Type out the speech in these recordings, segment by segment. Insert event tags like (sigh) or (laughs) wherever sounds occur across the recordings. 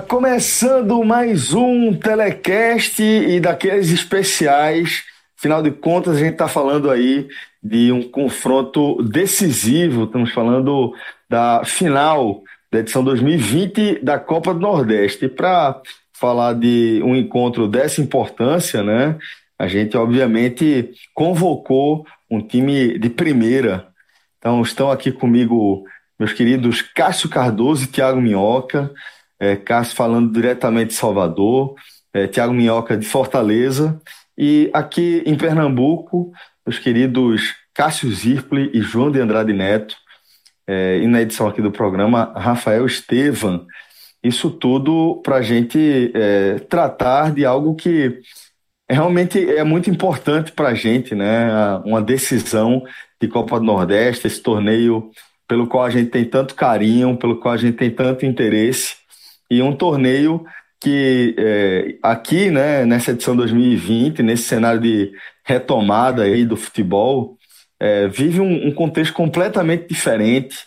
Começando mais um telecast e daqueles especiais. Afinal de contas, a gente está falando aí de um confronto decisivo. Estamos falando da final da edição 2020 da Copa do Nordeste. Para falar de um encontro dessa importância, né? A gente obviamente convocou um time de primeira. Então estão aqui comigo meus queridos Cássio Cardoso e Tiago Minhoca. É, Cássio falando diretamente de Salvador, é, Tiago Minhoca de Fortaleza. E aqui em Pernambuco, os queridos Cássio Zirpli e João de Andrade Neto. É, e na edição aqui do programa, Rafael Estevam. Isso tudo para a gente é, tratar de algo que realmente é muito importante para a gente, né? Uma decisão de Copa do Nordeste, esse torneio pelo qual a gente tem tanto carinho, pelo qual a gente tem tanto interesse e um torneio que é, aqui, né, nessa edição 2020, nesse cenário de retomada aí do futebol, é, vive um, um, contexto completamente diferente,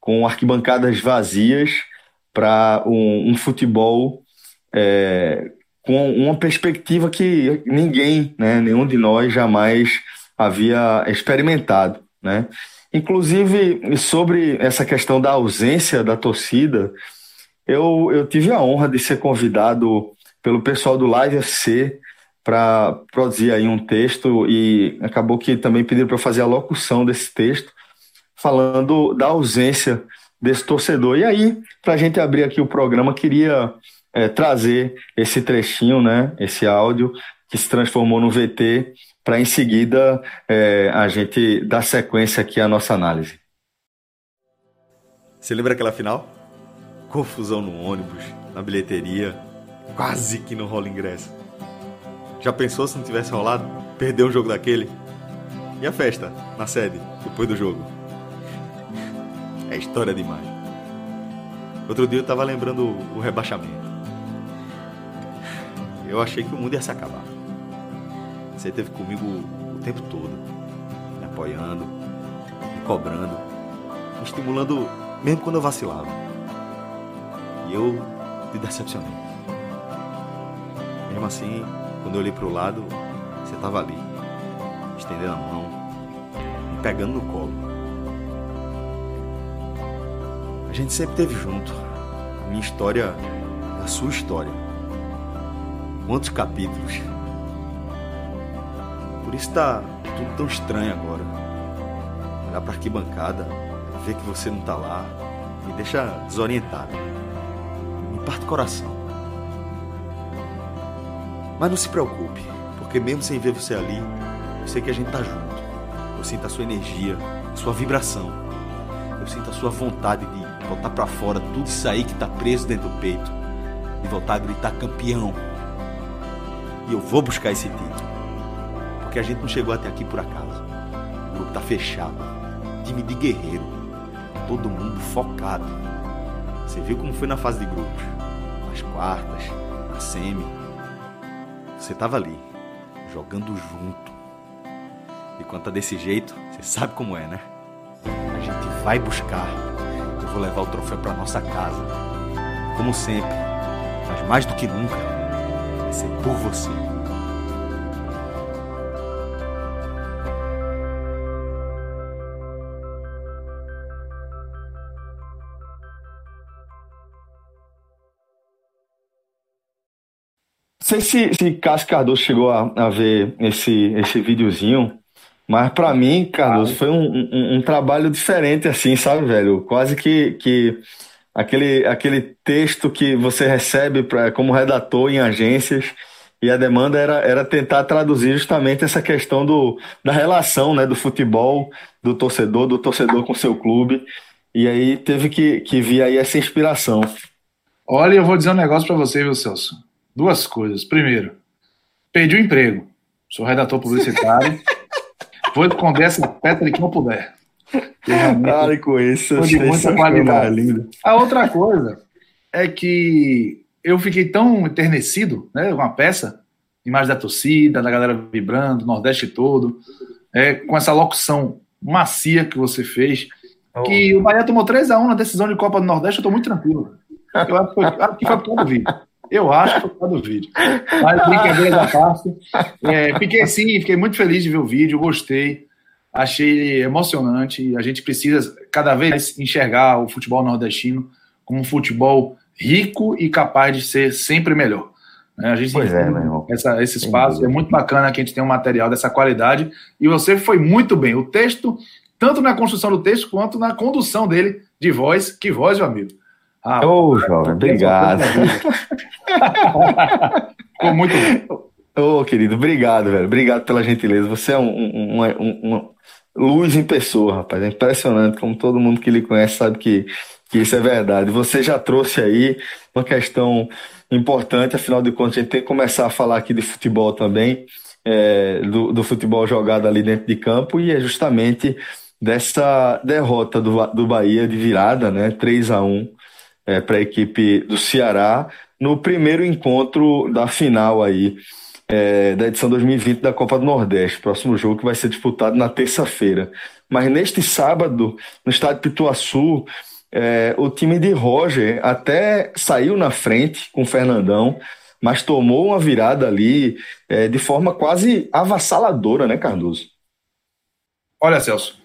com arquibancadas vazias para um, um, futebol é, com uma perspectiva que ninguém, né, nenhum de nós jamais havia experimentado, né? Inclusive sobre essa questão da ausência da torcida, eu, eu tive a honra de ser convidado pelo pessoal do Live FC para produzir aí um texto e acabou que também pediram para fazer a locução desse texto, falando da ausência desse torcedor. E aí, para a gente abrir aqui o programa, queria é, trazer esse trechinho, né, esse áudio que se transformou no VT, para em seguida é, a gente dar sequência aqui à nossa análise. Você lembra aquela final? Confusão no ônibus, na bilheteria, quase que não rola ingresso. Já pensou se não tivesse rolado? Perder um jogo daquele? E a festa, na sede, depois do jogo? É história demais. Outro dia eu tava lembrando o rebaixamento. Eu achei que o mundo ia se acabar. Você esteve comigo o tempo todo, me apoiando, me cobrando, me estimulando, mesmo quando eu vacilava. E eu me decepcionei. Mesmo assim, quando eu olhei para o lado, você estava ali, estendendo a mão, me pegando no colo. A gente sempre esteve junto. A minha história é a sua história. Quantos capítulos? Por isso está tudo tão estranho agora. Olhar para arquibancada, ver que você não está lá, me deixa desorientado parte do coração. Mas não se preocupe, porque mesmo sem ver você ali, eu sei que a gente tá junto. Eu sinto a sua energia, a sua vibração. Eu sinto a sua vontade de voltar para fora tudo isso aí que tá preso dentro do peito. E voltar a gritar campeão. E eu vou buscar esse título. Porque a gente não chegou até aqui por acaso. O grupo tá fechado. Time de guerreiro. Todo mundo focado. Você viu como foi na fase de grupos quartas, na semi. Você tava ali, jogando junto. E quando tá desse jeito, você sabe como é, né? A gente vai buscar. Eu vou levar o troféu para nossa casa. Como sempre, mas mais do que nunca, vai ser por você. Sei se, se Cássio Cardoso chegou a, a, ver esse, esse videozinho. Mas para mim, Carlos, foi um, um, um, trabalho diferente, assim, sabe, velho? Quase que, que aquele, aquele texto que você recebe pra, como redator em agências, e a demanda era, era tentar traduzir justamente essa questão do, da relação né, do futebol, do torcedor, do torcedor com seu clube. E aí teve que, que vir aí essa inspiração. Olha, eu vou dizer um negócio para você, viu, Celso? Duas coisas. Primeiro, perdi o emprego. Sou redator publicitário. (laughs) Vou esconder essa pedra que não puder. Pare com isso. De muita qualidade. A outra coisa é que eu fiquei tão enternecido né, com a peça, imagem da torcida, da galera vibrando, Nordeste todo, é, com essa locução macia que você fez, oh. que o Bahia tomou 3 a 1 na decisão de Copa do Nordeste, eu estou muito tranquilo. Eu acho que foi, acho que foi por causa do vídeo. Eu acho que foi por causa do vídeo. Mas brincadeira da parte. É, fiquei sim, fiquei muito feliz de ver o vídeo, gostei. Achei emocionante. A gente precisa cada vez mais enxergar o futebol nordestino como um futebol rico e capaz de ser sempre melhor. Né? A gente pois é, meu irmão. Essa, esse espaço é muito bacana que a gente tem um material dessa qualidade e você foi muito bem. O texto, tanto na construção do texto quanto na condução dele de voz. Que voz, meu amigo. Ah, Ô, oh, jovem, obrigado. Ficou (laughs) muito bom. Ô, oh, querido, obrigado, velho. Obrigado pela gentileza. Você é um, um, um, um, luz em pessoa, rapaz. É impressionante como todo mundo que lhe conhece sabe que que isso é verdade. Você já trouxe aí uma questão importante, afinal de contas, a gente tem que começar a falar aqui de futebol também, é, do, do, futebol jogado ali dentro de campo, e é justamente dessa derrota do, do Bahia de virada, né? 3 a 1 é, para a equipe do Ceará, no primeiro encontro da final aí. É, da edição 2020 da Copa do Nordeste, próximo jogo que vai ser disputado na terça-feira. Mas neste sábado, no estádio Pituaçu, é, o time de Roger até saiu na frente com o Fernandão, mas tomou uma virada ali é, de forma quase avassaladora, né, Cardoso? Olha, Celso,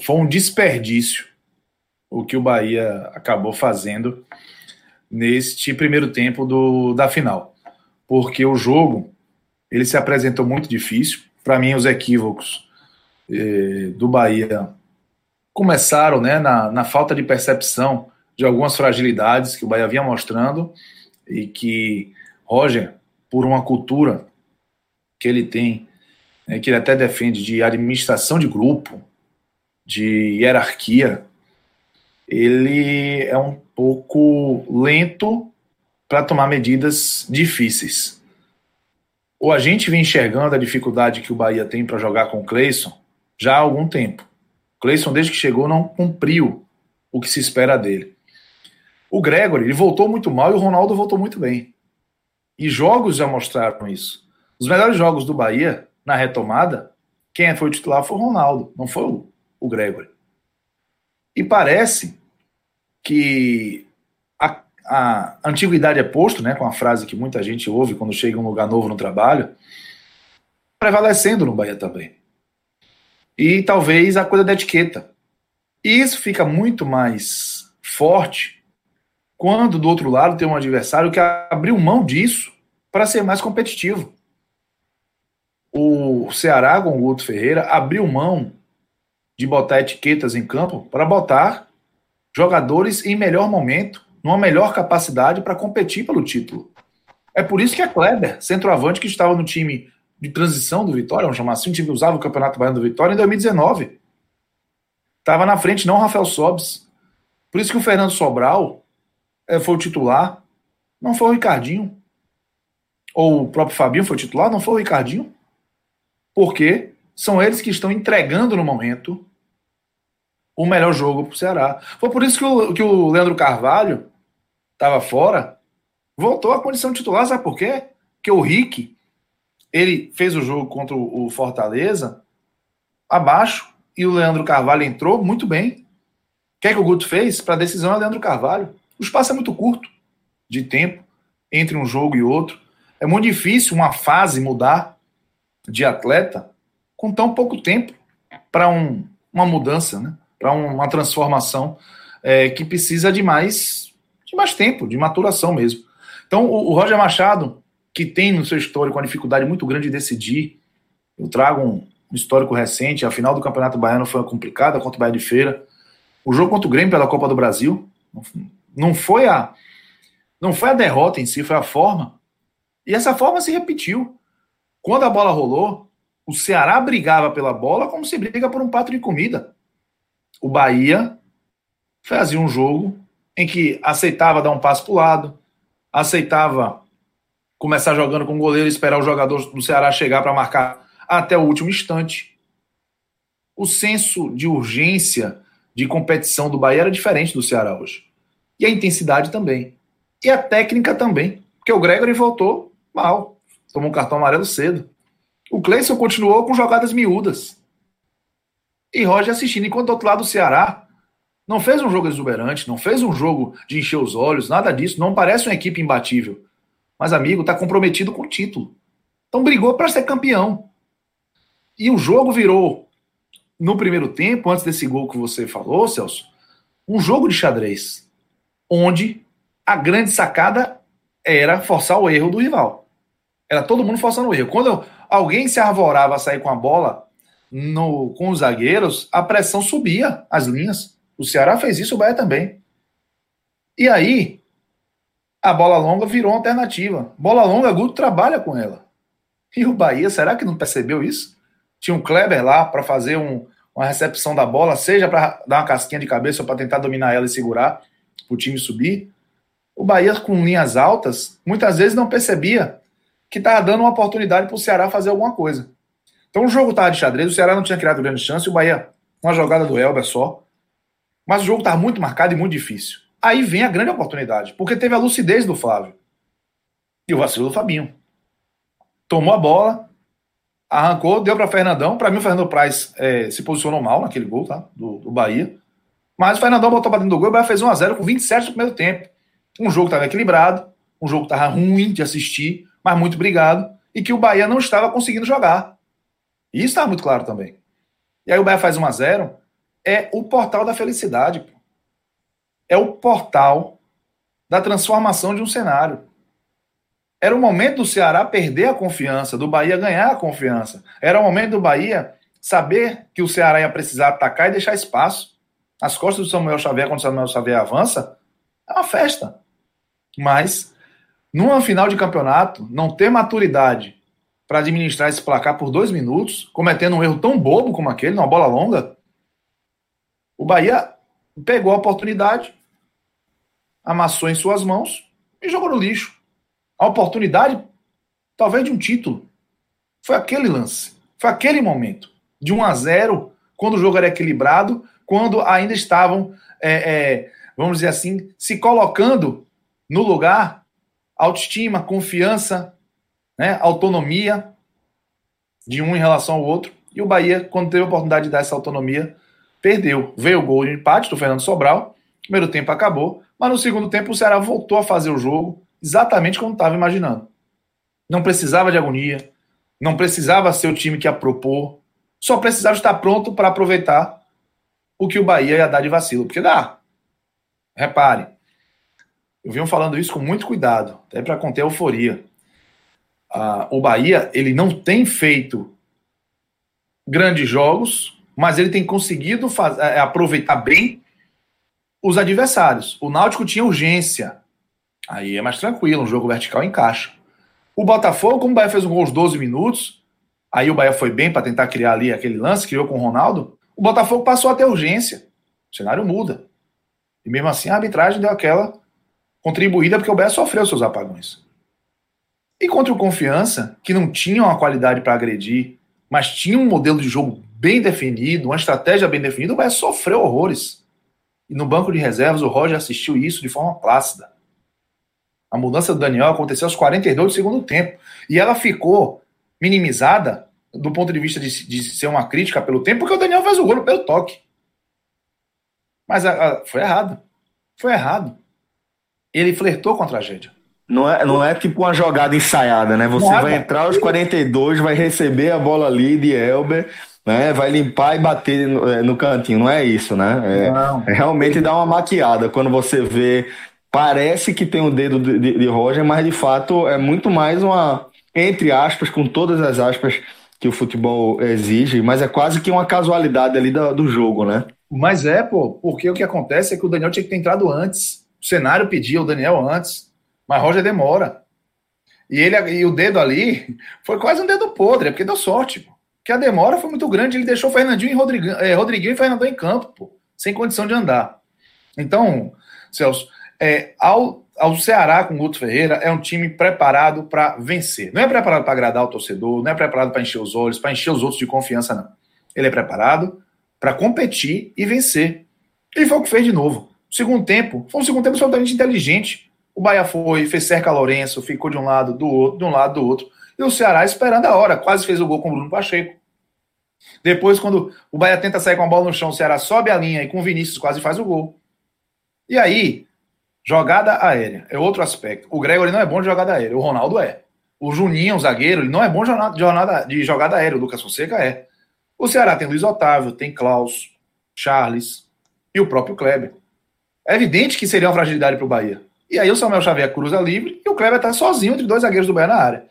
foi um desperdício o que o Bahia acabou fazendo neste primeiro tempo do, da final, porque o jogo ele se apresentou muito difícil. Para mim, os equívocos eh, do Bahia começaram né, na, na falta de percepção de algumas fragilidades que o Bahia vinha mostrando e que Roger, por uma cultura que ele tem, né, que ele até defende de administração de grupo, de hierarquia, ele é um pouco lento para tomar medidas difíceis. Ou a gente vem enxergando a dificuldade que o Bahia tem para jogar com o Cleison já há algum tempo. Cleison, desde que chegou, não cumpriu o que se espera dele. O Gregory, ele voltou muito mal e o Ronaldo voltou muito bem. E jogos já mostraram isso. Os melhores jogos do Bahia, na retomada, quem foi o titular foi o Ronaldo, não foi o, o Gregory. E parece que a, a antiguidade é posto, né, com a frase que muita gente ouve quando chega em um lugar novo no trabalho, prevalecendo no Bahia também e talvez a coisa da etiqueta. E isso fica muito mais forte quando do outro lado tem um adversário que abriu mão disso para ser mais competitivo. O Ceará com o Guto Ferreira abriu mão de botar etiquetas em campo para botar jogadores em melhor momento, numa melhor capacidade para competir pelo título. É por isso que a Kleber, centroavante que estava no time de transição do Vitória, vamos chamar assim, um time que usava o Campeonato Baiano do Vitória em 2019. Estava na frente, não o Rafael Sobes. Por isso que o Fernando Sobral é, foi o titular, não foi o Ricardinho. Ou o próprio Fabinho foi o titular, não foi o Ricardinho. Porque são eles que estão entregando no momento o melhor jogo para o Ceará. Foi por isso que o, que o Leandro Carvalho estava fora, voltou à condição titular, sabe por quê? Porque o Rick ele fez o jogo contra o Fortaleza abaixo e o Leandro Carvalho entrou muito bem. O que é que o Guto fez? Para a decisão é o Leandro Carvalho. O espaço é muito curto de tempo entre um jogo e outro. É muito difícil uma fase mudar de atleta com tão pouco tempo para um, uma mudança, né? Para um, uma transformação é, que precisa de mais, de mais tempo, de maturação mesmo. Então, o, o Roger Machado que tem no seu histórico uma dificuldade muito grande de decidir. Eu trago um, histórico recente. A final do Campeonato Baiano foi complicada contra o Bahia de Feira. O jogo contra o Grêmio pela Copa do Brasil não foi a não foi a derrota em si, foi a forma. E essa forma se repetiu. Quando a bola rolou, o Ceará brigava pela bola como se briga por um prato de comida. O Bahia fazia um jogo em que aceitava dar um passo para o lado, aceitava começar jogando com o goleiro e esperar o jogador do Ceará chegar para marcar até o último instante. O senso de urgência de competição do Bahia era diferente do Ceará hoje. E a intensidade também. E a técnica também. Porque o Gregory voltou mal. Tomou um cartão amarelo cedo. O Cleison continuou com jogadas miúdas. E Roger assistindo. Enquanto do outro lado do Ceará não fez um jogo exuberante, não fez um jogo de encher os olhos, nada disso. Não parece uma equipe imbatível. Mas, amigo, está comprometido com o título. Então brigou para ser campeão. E o jogo virou, no primeiro tempo, antes desse gol que você falou, Celso, um jogo de xadrez. Onde a grande sacada era forçar o erro do rival. Era todo mundo forçando o erro. Quando alguém se arvorava a sair com a bola no, com os zagueiros, a pressão subia as linhas. O Ceará fez isso, o Bahia também. E aí, a bola longa virou uma alternativa. Bola longa, Guto trabalha com ela. E o Bahia, será que não percebeu isso? Tinha um Kleber lá para fazer um, uma recepção da bola, seja para dar uma casquinha de cabeça ou para tentar dominar ela e segurar, para o time subir o Bahia com linhas altas, muitas vezes não percebia que estava dando uma oportunidade para o Ceará fazer alguma coisa. Então o jogo estava de xadrez, o Ceará não tinha criado grande chance, o Bahia, uma jogada do Elber só. Mas o jogo estava muito marcado e muito difícil. Aí vem a grande oportunidade, porque teve a lucidez do Flávio e o vacilo do Fabinho. Tomou a bola, arrancou, deu para Fernandão. Para mim, o Fernando Praz é, se posicionou mal naquele gol tá? do, do Bahia. Mas o Fernandão botou para dentro do gol e o Bahia fez 1x0 com 27 no primeiro tempo. Um jogo estava equilibrado, um jogo estava ruim de assistir, mas muito brigado, e que o Bahia não estava conseguindo jogar. Isso estava muito claro também. E aí o Bahia faz 1 a 0 é o portal da felicidade. É o portal da transformação de um cenário. Era o momento do Ceará perder a confiança, do Bahia ganhar a confiança. Era o momento do Bahia saber que o Ceará ia precisar atacar e deixar espaço. As costas do Samuel Xavier, quando o Samuel Xavier avança, é uma festa. Mas, numa final de campeonato, não ter maturidade para administrar esse placar por dois minutos, cometendo um erro tão bobo como aquele, numa bola longa, o Bahia pegou a oportunidade, amassou em suas mãos e jogou no lixo. A oportunidade, talvez, de um título. Foi aquele lance, foi aquele momento. De 1 a 0, quando o jogo era equilibrado, quando ainda estavam, é, é, vamos dizer assim, se colocando no lugar, autoestima, confiança, né, autonomia de um em relação ao outro. E o Bahia, quando teve a oportunidade de dar essa autonomia, perdeu. Veio o gol de empate do Fernando Sobral, primeiro tempo acabou, mas no segundo tempo o Ceará voltou a fazer o jogo exatamente como estava imaginando. Não precisava de agonia, não precisava ser o time que ia propor, só precisava estar pronto para aproveitar o que o Bahia ia dar de vacilo, porque dá. Repare, eu venho falando isso com muito cuidado, até para conter a euforia. Ah, o Bahia, ele não tem feito grandes jogos, mas ele tem conseguido faz, é, aproveitar bem os adversários. O Náutico tinha urgência. Aí é mais tranquilo, um jogo vertical encaixa. O Botafogo, como o Bahia fez um gol aos 12 minutos, aí o Bahia foi bem para tentar criar ali aquele lance, criou com o Ronaldo, o Botafogo passou a ter urgência. O cenário muda. E mesmo assim a arbitragem deu aquela contribuída porque o Bahia sofreu seus apagões. E contra o Confiança, que não tinha uma qualidade para agredir, mas tinha um modelo de jogo bem definido, uma estratégia bem definida, o Bahia sofreu horrores. E no banco de reservas, o Roger assistiu isso de forma plácida. A mudança do Daniel aconteceu aos 42 do segundo tempo. E ela ficou minimizada do ponto de vista de, de ser uma crítica pelo tempo, porque o Daniel faz o gol pelo toque. Mas a, a, foi errado. Foi errado ele flertou com a tragédia. Não é, não é tipo uma jogada ensaiada, né? Você Nada. vai entrar aos 42, vai receber a bola ali de Elber, né? Vai limpar e bater no, é, no cantinho. Não é isso, né? É, é realmente dá uma maquiada quando você vê. Parece que tem o dedo de, de, de Roger, mas de fato é muito mais uma, entre aspas, com todas as aspas, que o futebol exige, mas é quase que uma casualidade ali do, do jogo, né? Mas é, pô, porque o que acontece é que o Daniel tinha que ter entrado antes. O cenário pedia o Daniel antes, mas Roger demora. E ele e o dedo ali foi quase um dedo podre, é porque deu sorte, pô. Que a demora foi muito grande, ele deixou Fernandinho e Rodriguinho, é, Rodriguinho e Fernandão em campo, pô, sem condição de andar. Então, Celso, é, ao, ao Ceará com o Guto Ferreira é um time preparado para vencer. Não é preparado para agradar o torcedor, não é preparado para encher os olhos, para encher os outros de confiança, não. Ele é preparado para competir e vencer. E foi o que fez de novo. Segundo tempo, foi um segundo tempo absolutamente inteligente. O Bahia foi, fez cerca a Lourenço, ficou de um lado, do outro, de um lado, do outro. E o Ceará esperando a hora, quase fez o gol com o Bruno Pacheco. Depois, quando o Bahia tenta sair com a bola no chão, o Ceará sobe a linha e com o Vinícius quase faz o gol. E aí, jogada aérea é outro aspecto. O Gregory não é bom de jogada aérea, o Ronaldo é. O Juninho, o zagueiro, ele não é bom de jogada, de jogada aérea, o Lucas Fonseca é. O Ceará tem Luiz Otávio, tem Klaus, Charles e o próprio Kleber. É evidente que seria uma fragilidade para o Bahia. E aí o Samuel Xavier cruza livre e o Kleber está sozinho entre dois zagueiros do Bahia na área.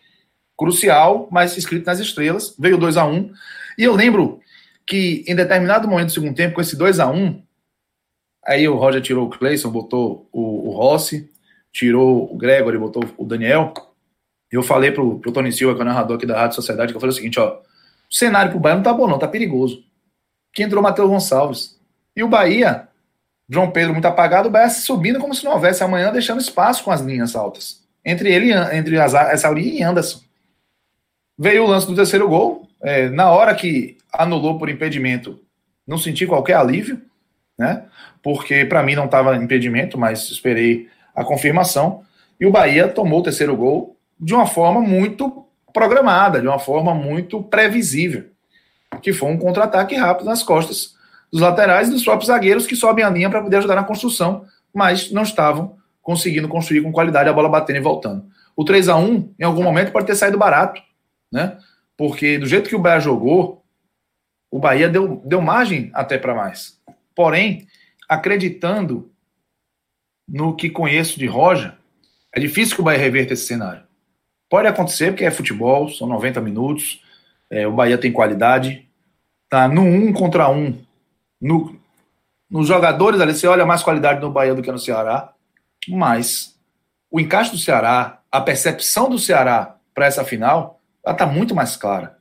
Crucial, mas escrito nas estrelas. Veio 2 a 1 um, E eu lembro que em determinado momento do segundo tempo, com esse 2 a 1 um, aí o Roger tirou o Cleison, botou o, o Rossi, tirou o Gregory, botou o Daniel. Eu falei pro, pro Tony Silva, que é o narrador aqui da Rádio Sociedade, que eu falei o seguinte, ó, o cenário pro Bahia não tá bom não, tá perigoso. Que entrou Matheus Gonçalves. E o Bahia, João Pedro muito apagado, o Bahia subindo como se não houvesse amanhã, deixando espaço com as linhas altas. Entre ele, entre essa e Anderson. Veio o lance do terceiro gol. É, na hora que anulou por impedimento, não senti qualquer alívio, né? Porque para mim não estava impedimento, mas esperei a confirmação. E o Bahia tomou o terceiro gol de uma forma muito programada, de uma forma muito previsível, que foi um contra-ataque rápido nas costas dos laterais e dos próprios zagueiros que sobem a linha para poder ajudar na construção, mas não estavam conseguindo construir com qualidade a bola batendo e voltando. O 3 a 1 em algum momento pode ter saído barato, né? Porque do jeito que o Bahia jogou, o Bahia deu, deu margem até para mais. Porém, acreditando no que conheço de Roja, é difícil que o Bahia reverta esse cenário. Pode acontecer, porque é futebol, são 90 minutos, é, o Bahia tem qualidade, tá no um contra um, no, nos jogadores ali, você olha mais qualidade no Bahia do que no Ceará, mas o encaixe do Ceará, a percepção do Ceará para essa final, ela está muito mais clara.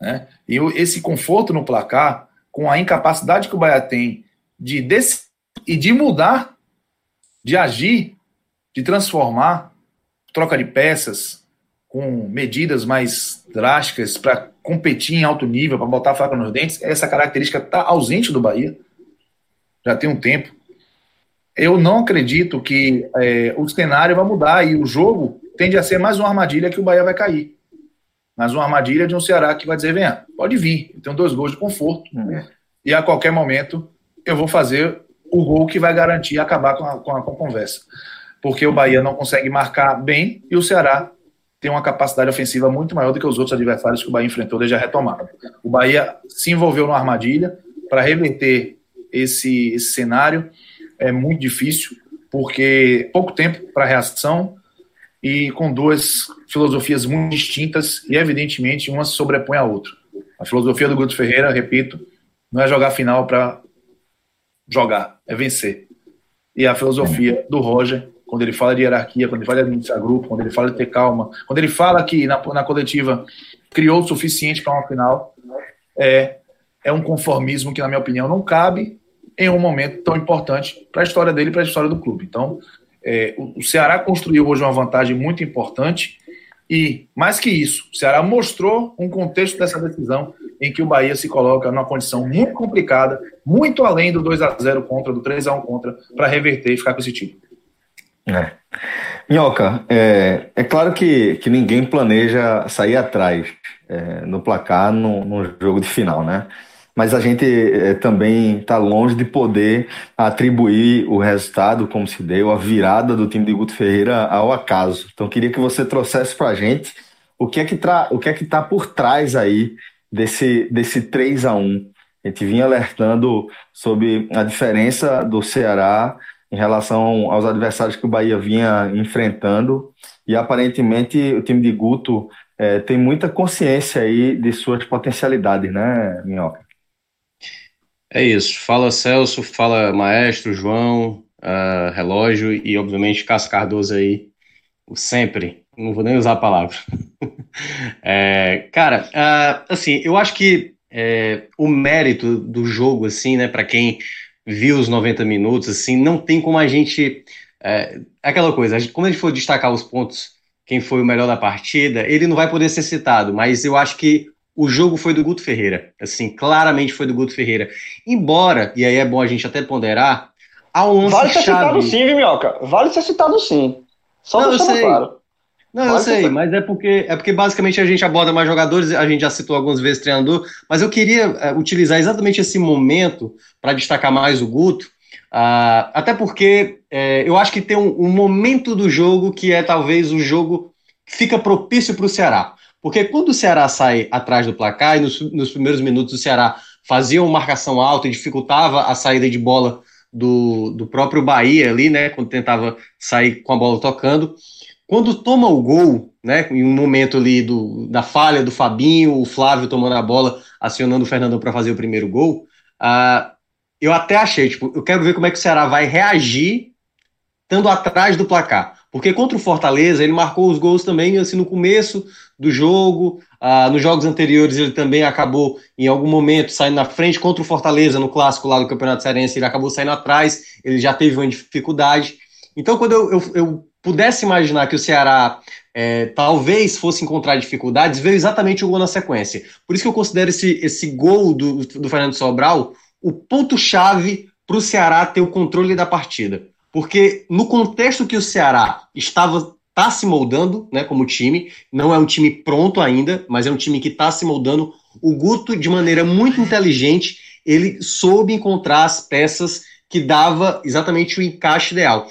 Né? E esse conforto no placar, com a incapacidade que o Bahia tem de e de mudar, de agir, de transformar, troca de peças, com medidas mais drásticas para competir em alto nível, para botar a faca nos dentes, essa característica está ausente do Bahia. Já tem um tempo. Eu não acredito que é, o cenário vai mudar e o jogo tende a ser mais uma armadilha que o Bahia vai cair. Mais uma armadilha de um Ceará que vai dizer: venha, pode vir, eu tenho dois gols de conforto. Uhum. E a qualquer momento eu vou fazer o gol que vai garantir acabar com a, com a, com a conversa. Porque o Bahia não consegue marcar bem e o Ceará tem uma capacidade ofensiva muito maior do que os outros adversários que o Bahia enfrentou desde a retomada. O Bahia se envolveu numa armadilha para reverter esse, esse cenário. É muito difícil, porque pouco tempo para reação e com duas filosofias muito distintas e, evidentemente, uma se sobrepõe à outra. A filosofia do Guto Ferreira, repito, não é jogar final para jogar, é vencer. E a filosofia do Roger quando ele fala de hierarquia, quando ele fala de administrar grupo, quando ele fala de ter calma, quando ele fala que na, na coletiva criou o suficiente para uma final, é, é um conformismo que, na minha opinião, não cabe em um momento tão importante para a história dele e para a história do clube. Então, é, o, Ceará construiu hoje uma vantagem muito importante e, mais que isso, o Ceará mostrou um contexto dessa decisão em que o Bahia se coloca numa condição muito complicada, muito além do 2 a 0 contra, do 3 a 1 contra, para reverter e ficar com esse título. É. Minhoca, é, é claro que, que ninguém planeja sair atrás é, no placar no jogo de final, né? Mas a gente é, também está longe de poder atribuir o resultado, como se deu, a virada do time de Guto Ferreira ao acaso. Então, queria que você trouxesse para a gente o que é que tra o que é que está por trás aí desse, desse 3 a 1 A gente vinha alertando sobre a diferença do Ceará em relação aos adversários que o Bahia vinha enfrentando. E aparentemente o time de Guto é, tem muita consciência aí de suas potencialidades, né, Minhoca? É isso. Fala Celso, fala Maestro, João, uh, Relógio e, obviamente, Cássio Cardoso aí, sempre. Não vou nem usar a palavra. (laughs) é, cara, uh, assim, eu acho que é, o mérito do jogo, assim, né, para quem viu os 90 minutos, assim, não tem como a gente. É, aquela coisa, a gente, como a gente for destacar os pontos, quem foi o melhor da partida, ele não vai poder ser citado, mas eu acho que o jogo foi do Guto Ferreira. Assim, claramente foi do Guto Ferreira. Embora, e aí é bom a gente até ponderar, há um lance Vale ser chave... citado sim, viu, Minhoca? Vale ser citado sim. Só não, sei. claro. Não, eu sei, mas é porque, é porque basicamente a gente aborda mais jogadores, a gente já citou algumas vezes treinador, mas eu queria uh, utilizar exatamente esse momento para destacar mais o Guto, uh, até porque uh, eu acho que tem um, um, momento do jogo que é talvez o jogo que fica propício para o Ceará. Porque quando o Ceará sai atrás do placar, e nos, nos primeiros minutos o Ceará fazia uma marcação alta e dificultava a saída de bola do, do próprio Bahia ali, né, quando tentava sair com a bola tocando, quando toma o gol, né, em um momento ali do, da falha do Fabinho, o Flávio tomando a bola, acionando o Fernandão para fazer o primeiro gol, uh, eu até achei, tipo, eu quero ver como é que o Ceará vai reagir estando atrás do placar. Porque contra o Fortaleza, ele marcou os gols também assim, no começo do jogo. Uh, nos jogos anteriores, ele também acabou, em algum momento, saindo na frente. Contra o Fortaleza, no clássico lá do Campeonato Cearense, ele acabou saindo atrás. Ele já teve uma dificuldade. Então, quando eu, eu, eu pudesse imaginar que o Ceará é, talvez fosse encontrar dificuldades, veio exatamente o gol na sequência. Por isso que eu considero esse, esse gol do, do Fernando Sobral o ponto-chave para o Ceará ter o controle da partida. Porque no contexto que o Ceará estava está se moldando, né, como time, não é um time pronto ainda, mas é um time que está se moldando. O Guto, de maneira muito inteligente, ele soube encontrar as peças que dava exatamente o encaixe ideal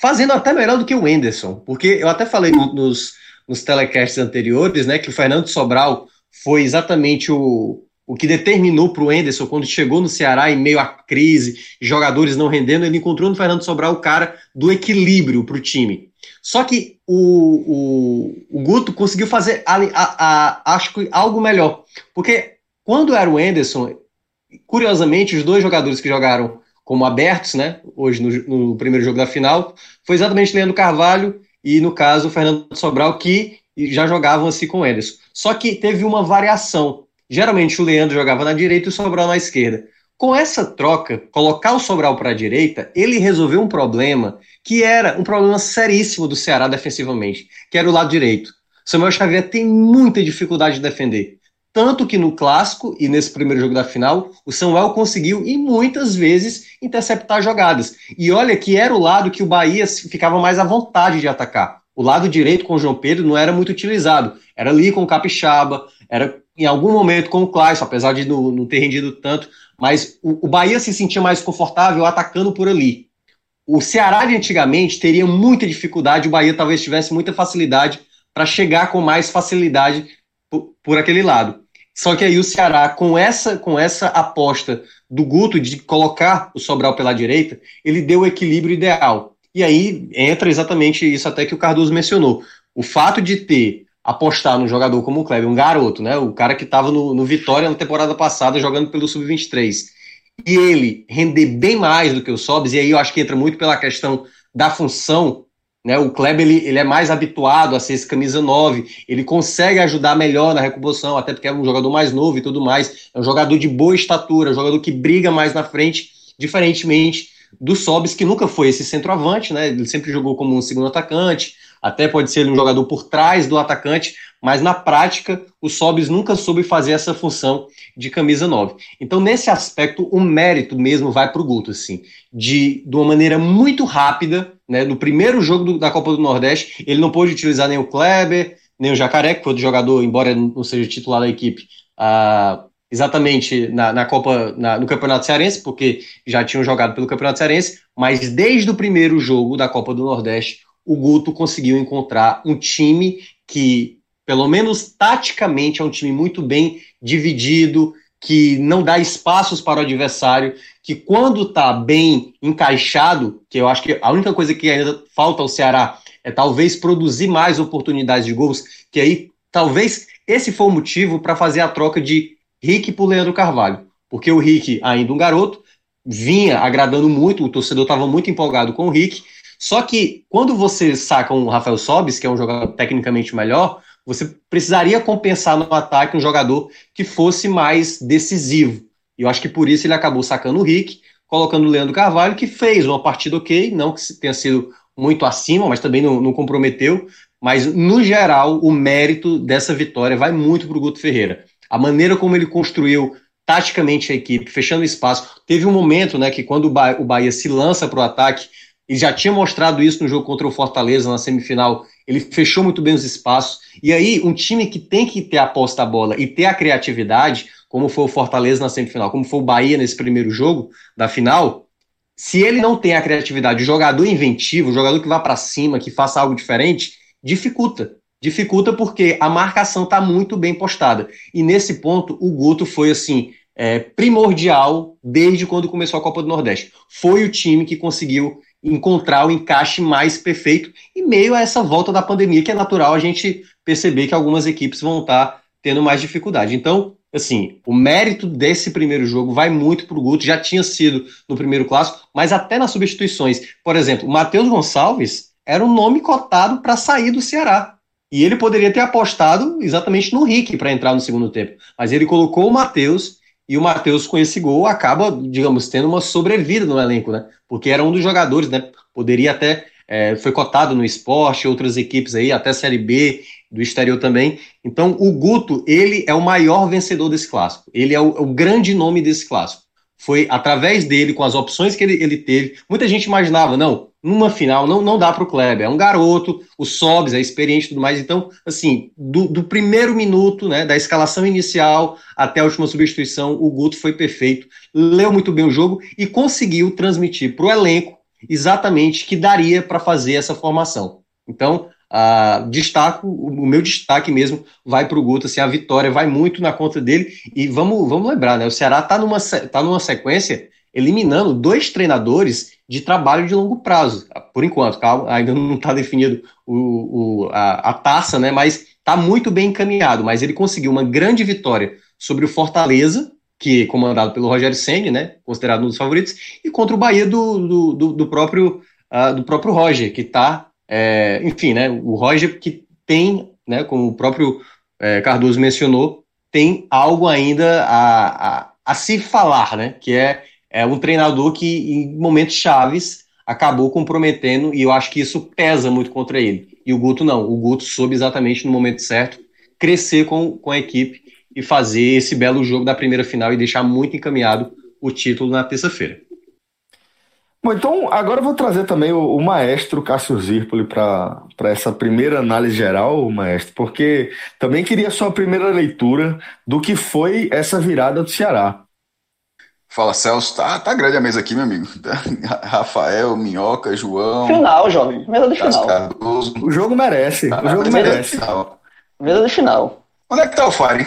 fazendo até melhor do que o Enderson, porque eu até falei nos, nos telecasts anteriores, né, que o Fernando Sobral foi exatamente o, o que determinou para o Enderson, quando chegou no Ceará em meio à crise, jogadores não rendendo, ele encontrou no Fernando Sobral o cara do equilíbrio para o time. Só que o, o, o Guto conseguiu fazer, a, a, a, acho que algo melhor, porque quando era o Enderson, curiosamente, os dois jogadores que jogaram como abertos, né? Hoje no, no, primeiro jogo da final, foi exatamente Leandro Carvalho e, no caso, o Fernando Sobral, que já jogavam assim com o. Só que teve uma variação. Geralmente o Leandro jogava na direita e o Sobral na esquerda. Com essa troca, colocar o Sobral para a direita, ele resolveu um problema que era um problema seríssimo do Ceará defensivamente, que era o lado direito. Samuel Xavier tem muita dificuldade de defender. Tanto que no clássico e nesse primeiro jogo da final, o Samuel conseguiu e muitas vezes interceptar jogadas. E olha que era o lado que o Bahia ficava mais à vontade de atacar. O lado direito com o João Pedro não era muito utilizado. Era ali com o Capixaba, era em algum momento com o Clayson, apesar de não, não ter rendido tanto. Mas o, o Bahia se sentia mais confortável atacando por ali. O Ceará de antigamente teria muita dificuldade, o Bahia talvez tivesse muita facilidade para chegar com mais facilidade por, por aquele lado. Só que aí o Ceará, com essa, com essa aposta do Guto de colocar o Sobral pela direita, ele deu o equilíbrio ideal. E aí entra exatamente isso até que o Cardoso mencionou. O fato de ter apostar num jogador como o Kleber, um garoto, né? O cara que estava no, no Vitória na temporada passada jogando pelo Sub-23. E ele render bem mais do que o Sobs, e aí eu acho que entra muito pela questão da função né? O Kleber ele, ele é mais habituado a ser esse camisa 9, ele consegue ajudar melhor na recomposição, até porque é um jogador mais novo e tudo mais. É um jogador de boa estatura, um jogador que briga mais na frente, diferentemente do Sobis, que nunca foi esse centroavante, né? Ele sempre jogou como um segundo atacante, até pode ser um jogador por trás do atacante, mas na prática o Sobis nunca soube fazer essa função de camisa 9. Então, nesse aspecto, o mérito mesmo vai para o Guto, assim, de, de uma maneira muito rápida, né, no primeiro jogo do, da Copa do Nordeste, ele não pôde utilizar nem o Kleber, nem o Jacaré, que foi do jogador, embora não seja titular da equipe, ah, exatamente na, na Copa, na, no Campeonato Cearense, porque já tinham jogado pelo Campeonato Cearense, mas desde o primeiro jogo da Copa do Nordeste, o Guto conseguiu encontrar um time que, pelo menos taticamente, é um time muito bem dividido, que não dá espaços para o adversário, que quando está bem encaixado, que eu acho que a única coisa que ainda falta ao Ceará é talvez produzir mais oportunidades de gols, que aí talvez esse foi o motivo para fazer a troca de Rick por Leandro Carvalho, porque o Rick, ainda um garoto, vinha agradando muito, o torcedor estava muito empolgado com o Rick, só que quando você saca um Rafael Sobis, que é um jogador tecnicamente melhor, você precisaria compensar no ataque um jogador que fosse mais decisivo. E eu acho que por isso ele acabou sacando o Rick, colocando o Leandro Carvalho, que fez uma partida ok, não que tenha sido muito acima, mas também não, não comprometeu. Mas, no geral, o mérito dessa vitória vai muito para o Guto Ferreira. A maneira como ele construiu taticamente a equipe, fechando espaço. Teve um momento né, que quando o Bahia se lança para o ataque, ele já tinha mostrado isso no jogo contra o Fortaleza na semifinal. Ele fechou muito bem os espaços. E aí, um time que tem que ter a posse da bola e ter a criatividade, como foi o Fortaleza na semifinal, como foi o Bahia nesse primeiro jogo da final, se ele não tem a criatividade, o jogador inventivo, o jogador que vá para cima, que faça algo diferente, dificulta. Dificulta porque a marcação está muito bem postada. E nesse ponto, o Guto foi assim. É, primordial desde quando começou a Copa do Nordeste. Foi o time que conseguiu encontrar o encaixe mais perfeito em meio a essa volta da pandemia, que é natural a gente perceber que algumas equipes vão estar tendo mais dificuldade. Então, assim, o mérito desse primeiro jogo vai muito para o Guto, já tinha sido no primeiro clássico, mas até nas substituições. Por exemplo, o Matheus Gonçalves era um nome cotado para sair do Ceará. E ele poderia ter apostado exatamente no Rick para entrar no segundo tempo. Mas ele colocou o Matheus e o Matheus, com esse gol, acaba, digamos, tendo uma sobrevida no elenco, né? Porque era um dos jogadores, né? Poderia até. É, foi cotado no esporte, outras equipes aí, até Série B, do exterior também. Então, o Guto, ele é o maior vencedor desse clássico. Ele é o, é o grande nome desse clássico. Foi através dele, com as opções que ele, ele teve. Muita gente imaginava, não, numa final não, não dá para o Kleber. É um garoto, o Sobs é experiente e tudo mais. Então, assim, do, do, primeiro minuto, né, da escalação inicial até a última substituição, o Guto foi perfeito, leu muito bem o jogo e conseguiu transmitir para o elenco exatamente que daria para fazer essa formação. Então, uh, destaco, o meu destaque mesmo vai para o Guto, assim, a vitória vai muito na conta dele. E vamos, vamos lembrar, né? O Ceará está numa, tá numa sequência eliminando dois treinadores de trabalho de longo prazo, por enquanto, calma, ainda não está definido o, o, a, a, taça, né? Mas está muito bem encaminhado. Mas ele conseguiu uma grande vitória sobre o Fortaleza, que é comandado pelo Rogério Senni, né? Considerado um dos favoritos, e contra o Bahia do, do, do, do próprio uh, do próprio Roger, que está, é, enfim, né? O Roger que tem, né? Como o próprio é, Cardoso mencionou, tem algo ainda a, a, a se falar, né? Que é é um treinador que, em momentos chaves, acabou comprometendo, e eu acho que isso pesa muito contra ele. E o Guto não. O Guto soube exatamente no momento certo crescer com, com a equipe e fazer esse belo jogo da primeira final e deixar muito encaminhado o título na terça-feira. Bom, então agora eu vou trazer também o, o maestro Cássio Zirpoli para essa primeira análise geral, maestro, porque também queria sua primeira leitura do que foi essa virada do Ceará. Fala, Celso. Tá, tá grande a mesa aqui, meu amigo. (laughs) Rafael, Minhoca, João. Final, jovem. Mesa de final. Cardoso. O jogo merece. Tá, o jogo merece. Mesa de final. Onde é que tá o Fire?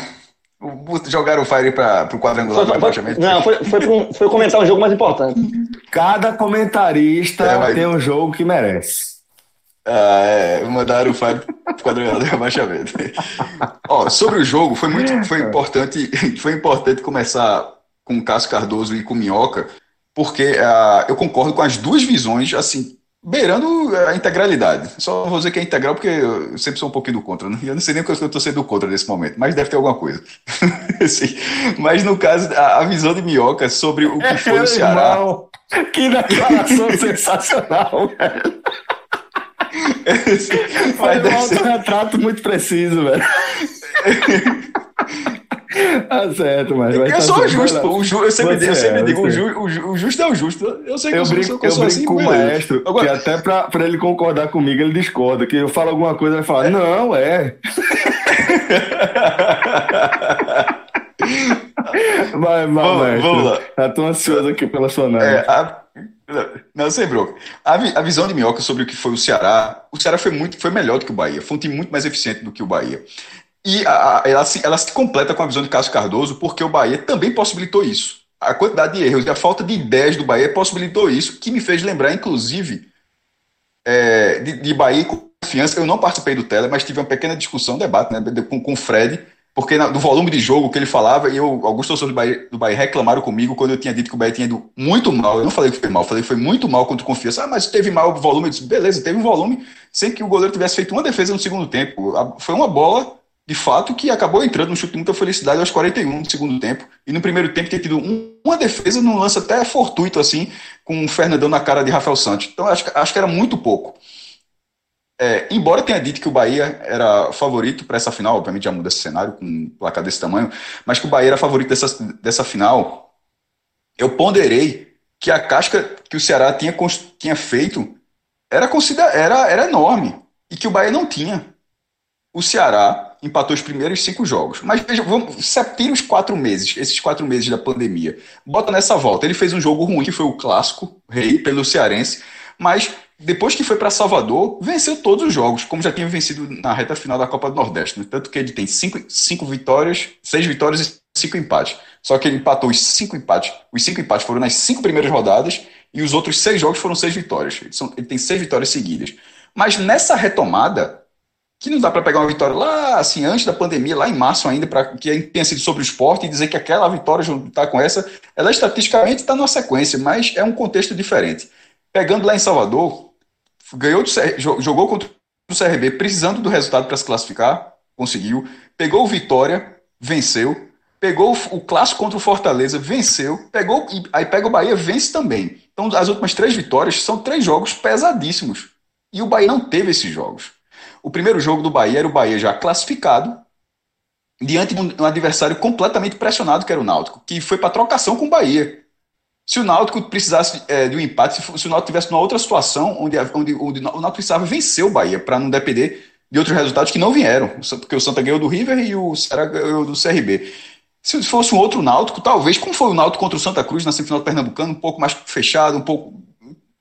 Jogaram o Fire para o quadrangular foi, foi, foi, Não, foi, foi, um, foi comentar um jogo mais importante. Cada comentarista é, mas... tem um jogo que merece. Ah, é, mandaram o Fábio pro quadrangular (laughs) do rebaixamento. Ó, sobre o jogo, foi muito foi importante, foi importante começar com o Cássio Cardoso e com o Minhoca, porque uh, eu concordo com as duas visões, assim, beirando a integralidade. Só vou dizer que é integral porque eu sempre sou um pouquinho do contra. Né? Eu não sei nem o que eu estou sendo contra nesse momento, mas deve ter alguma coisa. (laughs) mas no caso, a, visão de Minhoca sobre o que foi o (laughs) Ceará. Irmão, que declaração (laughs) sensacional, velho. Foi um autorretrato muito preciso, velho. Tá certo, mas. eu sou justo, pô. O ju, eu sempre, eu sempre é, digo, o, ju, o, justo é o justo. Eu sei que eu, eu brinco, eu, eu brinco assim, com o maestro, Agora... que até pra, pra ele concordar comigo, ele discorda. Que eu falo alguma coisa, ele fala, é. não, é. (laughs) vai, vai, vamos, maestro. Vamos lá. Eu tô ansioso aqui pela sua análise. É, a... Não, sem bronca. A, a, visão de Minhoca sobre o que foi o Ceará, o Ceará foi muito, foi melhor do que o Bahia. Foi um time muito mais eficiente do que o Bahia. E a, a, ela, se, ela se completa com a visão de Cássio Cardoso, porque o Bahia também possibilitou isso. A quantidade de erros e a falta de ideias do Bahia possibilitou isso, que me fez lembrar, inclusive, é, de, de Bahia confiança. Eu não participei do tele, mas tive uma pequena discussão, debate, né, com, com o Fred, porque na, do volume de jogo que ele falava, e eu, alguns torcedores do Bahia, do Bahia reclamaram comigo quando eu tinha dito que o Bahia tinha ido muito mal. Eu não falei que foi mal, falei que foi muito mal contra o Confiança. Ah, mas teve mal o volume. Eu disse, beleza, teve um volume sem que o goleiro tivesse feito uma defesa no segundo tempo. Foi uma bola, de fato, que acabou entrando no chute de muita felicidade aos 41 do segundo tempo. E no primeiro tempo tinha tido um, uma defesa num lance até fortuito, assim, com o Fernandão na cara de Rafael Santos. Então acho, acho que era muito pouco. É, embora tenha dito que o Bahia era favorito para essa final, obviamente já muda esse cenário com um placar desse tamanho, mas que o Bahia era favorito dessa, dessa final, eu ponderei que a casca que o Ceará tinha, tinha feito era, era, era enorme e que o Bahia não tinha. O Ceará empatou os primeiros cinco jogos. Mas veja, vamos, tira os quatro meses, esses quatro meses da pandemia. Bota nessa volta. Ele fez um jogo ruim, que foi o clássico, rei, pelo Cearense, mas depois que foi para Salvador, venceu todos os jogos, como já tinha vencido na reta final da Copa do Nordeste. Né? Tanto que ele tem cinco, cinco vitórias, seis vitórias e cinco empates. Só que ele empatou os cinco empates. Os cinco empates foram nas cinco primeiras rodadas e os outros seis jogos foram seis vitórias. Ele, são, ele tem seis vitórias seguidas. Mas nessa retomada, que não dá para pegar uma vitória lá, assim, antes da pandemia, lá em março ainda, para que tenha sido sobre o esporte e dizer que aquela vitória está com essa, ela estatisticamente está numa sequência, mas é um contexto diferente. Pegando lá em Salvador, ganhou do, jogou contra o CRB precisando do resultado para se classificar, conseguiu. Pegou o Vitória, venceu. Pegou o, clássico contra o Fortaleza, venceu. Pegou aí pega o Bahia, vence também. Então as últimas três vitórias são três jogos pesadíssimos. E o Bahia não teve esses jogos. O primeiro jogo do Bahia era o Bahia já classificado, diante de um adversário completamente pressionado, que era o Náutico, que foi para trocação com o Bahia. Se o Náutico precisasse é, de um empate, se, o Náutico tivesse numa outra situação onde, onde, onde o Náutico precisava vencer o Bahia para não depender de outros resultados que não vieram, porque o Santa ganhou do River e o Ceará ganhou do CRB. Se fosse um outro Náutico, talvez, como foi o Náutico contra o Santa Cruz na semifinal do Pernambucano, um pouco mais fechado, um pouco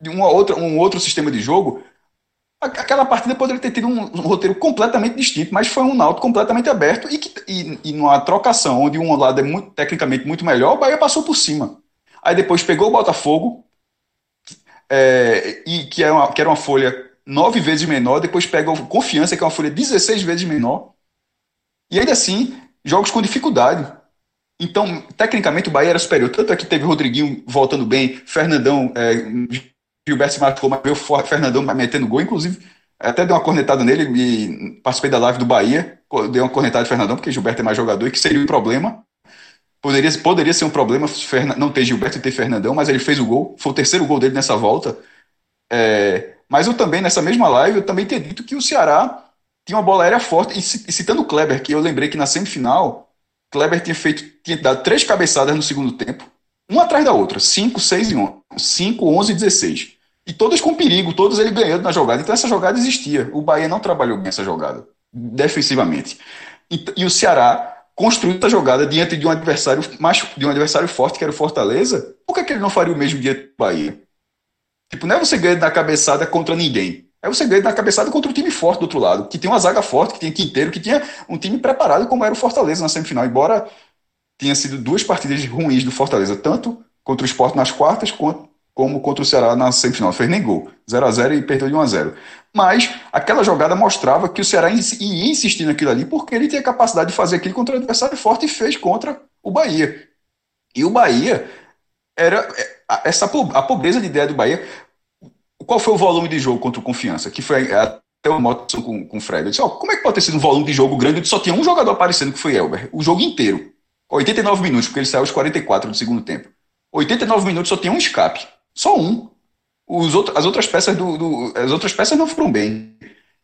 de uma outra, um outro sistema de jogo, aquela partida poderia ter tido um, roteiro completamente distinto, mas foi um Náutico completamente aberto e, que, e, e numa trocação onde um lado é muito, tecnicamente muito melhor, o Bahia passou por cima. Aí depois pegou o Botafogo, é, e que, é uma, que era uma folha nove vezes menor, depois pega o Confiança, que é uma folha 16 vezes menor, e ainda assim, jogos com dificuldade. Então, tecnicamente, o Bahia era superior. Tanto é que teve Rodriguinho voltando bem, Fernandão, é, Gilberto se machucou, mas veio o Fernandão metendo gol, inclusive, até dei uma cornetada nele, e participei da live do Bahia, dei uma cornetada de Fernandão, porque Gilberto é mais jogador, e que seria um problema. Poderia, poderia ser um problema não ter Gilberto e ter Fernandão, mas ele fez o gol. Foi o terceiro gol dele nessa volta. É, mas eu também, nessa mesma live, eu também tinha dito que o Ceará tinha uma bola aérea forte. E citando o Kleber, que eu lembrei que na semifinal, Kleber tinha feito, tinha dado três cabeçadas no segundo tempo, uma atrás da outra, 5, 6 e 11, 5, 11 e 16. E todas com perigo, todas ele ganhando na jogada. Então essa jogada existia. O Bahia não trabalhou bem essa jogada, defensivamente. E, e o Ceará construiu essa jogada diante de um adversário mais, de um adversário forte, que era o Fortaleza, por que, que ele não faria o mesmo dia do Bahia? Tipo, não é você ganhar na cabeçada contra ninguém. É você ganhar na cabeçada contra um time forte do outro lado, que tem uma zaga forte, que tem Quinteiro, que tinha um time preparado como era o Fortaleza na semifinal, embora tenha sido duas partidas ruins do Fortaleza, tanto contra o Sport nas quartas, quanto, como contra o Ceará na semifinal. Não fez nem gol. 0 a 0 e perdeu de 1 a 0 Mas aquela jogada mostrava que o Ceará ia insistir naquilo ali porque ele tinha capacidade de fazer aquilo contra o adversário forte e fez contra o Bahia. E o Bahia era é, essa a pobreza de ideia do Bahia. Qual foi o volume de jogo contra o Confiança? Que foi até uma moto com, com o Fred. Eu disse, oh, como é que pode ter sido um volume de jogo grande onde só tinha um jogador aparecendo que foi Elber? O jogo inteiro. 89 minutos, porque ele saiu aos 44 do segundo tempo. 89 minutos só tinha um escape. Só um. Os outros, as outras peças do, do, as outras peças não foram bem.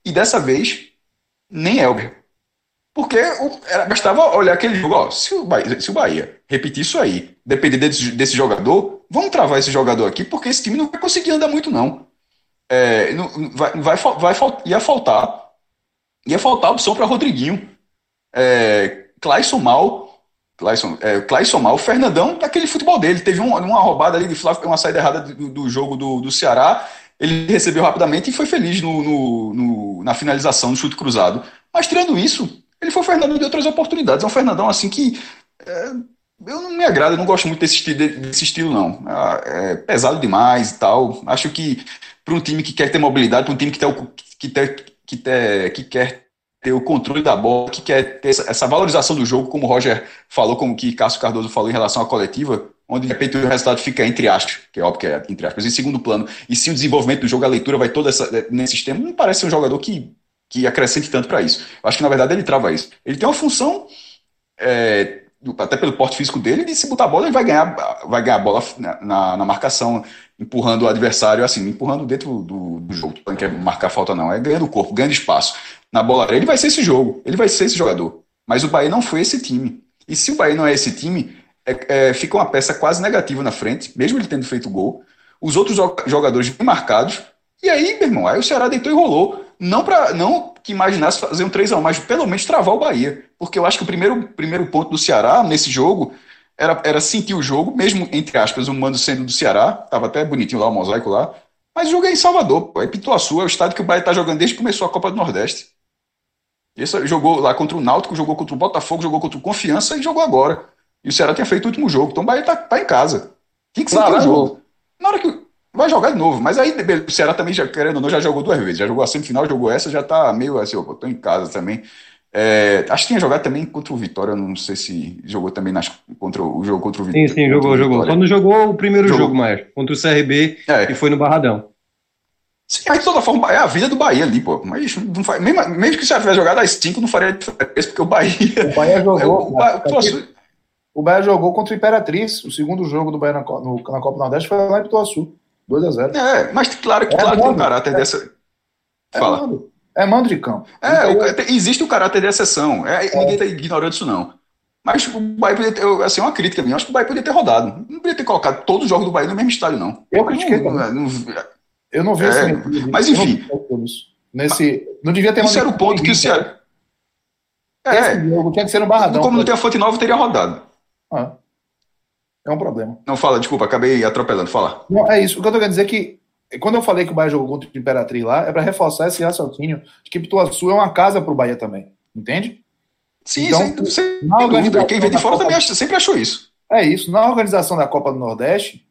E dessa vez, nem Elber. Porque o, era, bastava olhar aquele jogo, ó, se o Bahia, se o Bahia repetir isso aí, depender desse, desse jogador, vamos travar esse jogador aqui, porque esse time não vai conseguir andar muito, não. É, não vai, vai, vai, ia faltar ia faltar opção para Rodriguinho. É, Clayson mal, Clayson, é, Clayson Mal, o Fernandão, daquele futebol dele. Teve uma, uma roubada ali de Flávio, uma saída errada do, do jogo do, do, Ceará. Ele recebeu rapidamente e foi feliz no, no, no, na finalização do chute cruzado. Mas tirando isso, ele foi o Fernandão de outras oportunidades. É um Fernandão assim que. É, eu não me agrada, não gosto muito desse estilo, desse estilo não. É, é pesado demais e tal. Acho que para um time que quer ter mobilidade, para um time que, tem, que, ter, que, ter, que quer ter o controle da bola, que quer ter essa, valorização do jogo, como o Roger falou, como que Cássio Cardoso falou em relação à coletiva, onde de repente o resultado fica entre aspas, que é óbvio que é entre aspas, em segundo plano, e sim o desenvolvimento do jogo, a leitura vai toda essa, nesse sistema, não parece ser um jogador que, que acrescente tanto para isso. Eu acho que na verdade ele trava isso. Ele tem uma função, é, até pelo porte físico dele, de se botar a bola, ele vai ganhar, vai ganhar a bola na, na, na marcação, empurrando o adversário, assim, empurrando dentro do, do jogo. Não quer marcar falta, não, é ganhando o corpo, ganhando espaço. Na bola ele vai ser esse jogo, ele vai ser esse jogador. Mas o Bahia não foi esse time. E se o Bahia não é esse time, é, é, fica uma peça quase negativa na frente, mesmo ele tendo feito gol. Os outros jogadores bem marcados. E aí, meu irmão, aí o Ceará deitou e rolou. Não para não que imaginasse fazer um 3x1, mas pelo menos travar o Bahia. Porque eu acho que o primeiro, primeiro ponto do Ceará nesse jogo era, era sentir o jogo, mesmo entre aspas, o mando sendo do Ceará. Tava até bonitinho lá o mosaico lá. Mas o jogo é em Salvador, pô. É Pituaçu, é o estado que o Bahia tá jogando desde que começou a Copa do Nordeste. Esse jogou lá contra o Náutico, jogou contra o Botafogo, jogou contra o Confiança e jogou agora. E o Ceará tinha feito o último jogo. Então o Bahia tá, tá em casa. Tem que ser o jogo. Na hora que. Vai jogar de novo. Mas aí o Ceará também, já, querendo ou não, já jogou duas vezes. Já jogou a semifinal, jogou essa, já tá meio assim, ó, tô em casa também. É, acho que tinha jogado também contra o Vitória, não sei se jogou também nas, contra o jogo contra o Vitória. Sim, sim, jogou, jogou. Quando jogou o primeiro jogou. jogo, mais contra o CRB é. e foi no Barradão. Sim, mas de toda forma, é a vida do Bahia ali, pô. Mas não faz, mesmo, mesmo que você tivesse jogado às 5, não faria diferença, porque o Bahia. O Bahia jogou. (laughs) É, o, Bahia, o Bahia jogou contra o Imperatriz. O segundo jogo do Bahia na, no, na Copa Nordeste foi lá em Pituaçu. 2x0. É, mas claro que é claro tem um caráter é, dessa. Fala. É mando, é mando de campo. É, então, o, existe o caráter de exceção. É, é. Ninguém está ignorando isso, não. Mas o Bahia podia ter, assim, uma crítica minha, acho que o Bahia podia ter rodado. Não podia ter colocado todos os jogos do Bahia no mesmo estádio, não. Eu critiquei. Não, não, não, eu não vi é, esse Mas enfim. Nesse, não devia ter Isso era o ponto que o Ceará. É. Jogo tinha que ser no Barradão. Como não tem a fonte nova, teria rodado. Ah, é um problema. Não fala, desculpa, acabei atropelando. Fala. Não, é isso. O que eu tô querendo dizer é que quando eu falei que o Bahia jogou contra o Imperatriz lá, é para reforçar esse raciocínio de que Pituaçu é uma casa pro Bahia também. Entende? Sim, então, sem, sem. Quem vem de fora também acha, sempre achou isso. É isso. Na organização da Copa do Nordeste,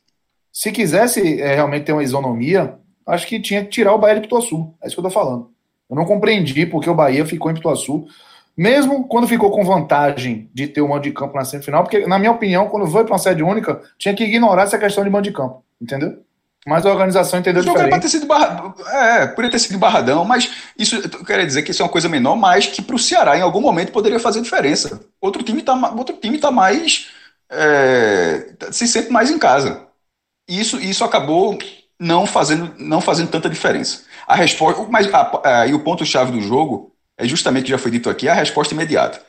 se quisesse é, realmente ter uma isonomia, acho que tinha que tirar o Bahia de Pituaçu. É isso que eu tô falando. Eu não compreendi porque o Bahia ficou em Pituaçu, mesmo quando ficou com vantagem de ter o mando de campo na semifinal, porque, na minha opinião, quando foi para uma sede única, tinha que ignorar essa questão de mando de campo, entendeu? Mas a organização entendeu o jogo diferente. ter sido barra... É, poderia ter sido barradão, mas isso eu quero dizer que isso é uma coisa menor, mas que para o Ceará, em algum momento, poderia fazer diferença. Outro time está outro time tá mais. É, se sente mais em casa. Isso, isso acabou não fazendo, não fazendo tanta diferença. A resposta, mas a, a, e o ponto-chave do jogo é justamente já foi dito aqui, a resposta imediata.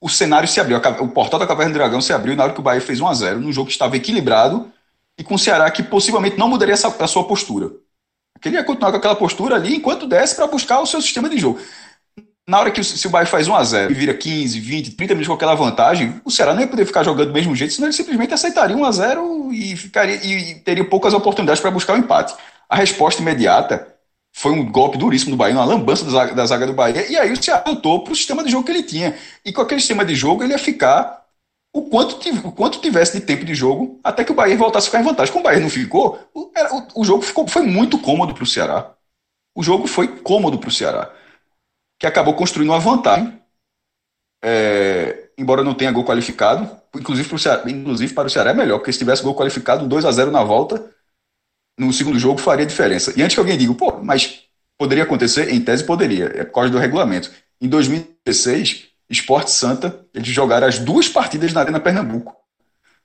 O cenário se abriu, o portal da Caverna do Dragão se abriu na hora que o Bahia fez 1 a 0 num jogo que estava equilibrado e com o Ceará que possivelmente não mudaria essa, a sua postura. Queria continuar com aquela postura ali enquanto desse para buscar o seu sistema de jogo. Na hora que se o Bahia faz 1 a 0 e vira 15, 20, 30 minutos com aquela vantagem, o Ceará não ia poder ficar jogando do mesmo jeito, senão ele simplesmente aceitaria 1 a 0 e e teria poucas oportunidades para buscar o empate. A resposta imediata foi um golpe duríssimo do Bahia, uma lambança da zaga, da zaga do Bahia, e aí o Ceará voltou para o sistema de jogo que ele tinha. E com aquele sistema de jogo ele ia ficar o quanto, o quanto tivesse de tempo de jogo até que o Bahia voltasse a ficar em vantagem. Como o Bahia não ficou, o, era, o, o jogo ficou, foi muito cômodo para o Ceará. O jogo foi cômodo para o Ceará, que acabou construindo uma vantagem, é, embora não tenha gol qualificado. Inclusive, o Ceará, inclusive para o Ceará é melhor, porque se tivesse gol qualificado, 2 a 0 na volta, no segundo jogo faria diferença. E antes que alguém diga, pô, mas poderia acontecer? Em tese poderia, é por causa do regulamento. Em 2016, Esporte Santa, eles jogaram as duas partidas na Arena Pernambuco.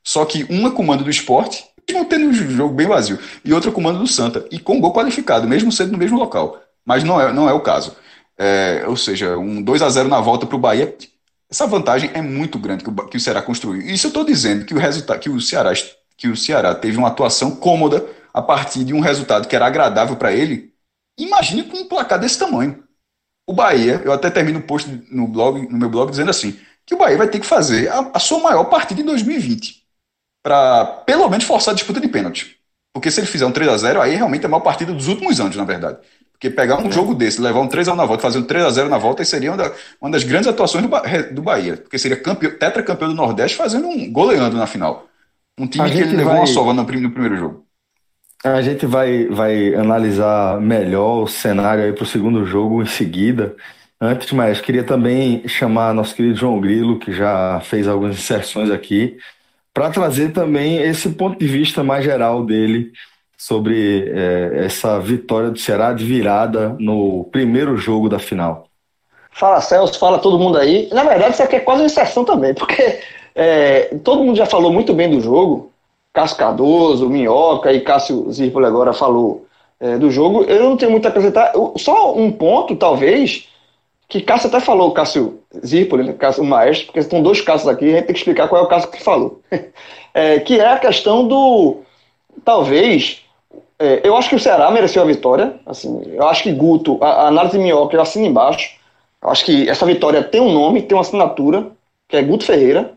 Só que uma comando do esporte, mesmo tendo um jogo bem vazio, e outra comando do Santa, e com gol qualificado, mesmo sendo no mesmo local. Mas não é, não é o caso. É, ou seja, um 2 a 0 na volta para o Bahia. Essa vantagem é muito grande que o, que o Ceará construiu. Isso eu estou dizendo que o resultado, que o Ceará, que o Ceará teve uma atuação cômoda a partir de um resultado que era agradável para ele, imagine com um placar desse tamanho. O Bahia, eu até termino o post no, blog, no meu blog dizendo assim, que o Bahia vai ter que fazer a, a sua maior partida em 2020 para pelo menos forçar a disputa de pênalti. Porque se ele fizer um 3 a 0 aí realmente é a maior partida dos últimos anos, na verdade. Porque pegar um é. jogo desse, levar um 3 a 1 na volta, fazer um 3 a 0 na volta, seria uma, da, uma das grandes atuações do, do Bahia. Porque seria campeão, tetracampeão do Nordeste fazendo um goleando na final. Um time que ele levou vai... uma sova no, no primeiro jogo. A gente vai, vai analisar melhor o cenário aí para o segundo jogo em seguida. Antes de mais, queria também chamar nosso querido João Grilo, que já fez algumas inserções aqui, para trazer também esse ponto de vista mais geral dele sobre é, essa vitória do Ceará de virada no primeiro jogo da final. Fala Celso, fala todo mundo aí. Na verdade, isso aqui é quase uma inserção também, porque é, todo mundo já falou muito bem do jogo. Cássio Cardoso, Minhoca e Cássio Zirpoli agora falou é, do jogo. Eu não tenho muito a acrescentar. Só um ponto, talvez, que Cássio até falou, Cássio Zirpoli, né, Cássio, o maestro, porque são dois casos aqui, a gente tem que explicar qual é o caso que falou. (laughs) É, que é a questão do. Talvez. É, eu acho que o Ceará mereceu a vitória. Assim, eu acho que Guto, a, a análise Minhoca, eu assino embaixo. Eu acho que essa vitória tem um nome, tem uma assinatura, que é Guto Ferreira,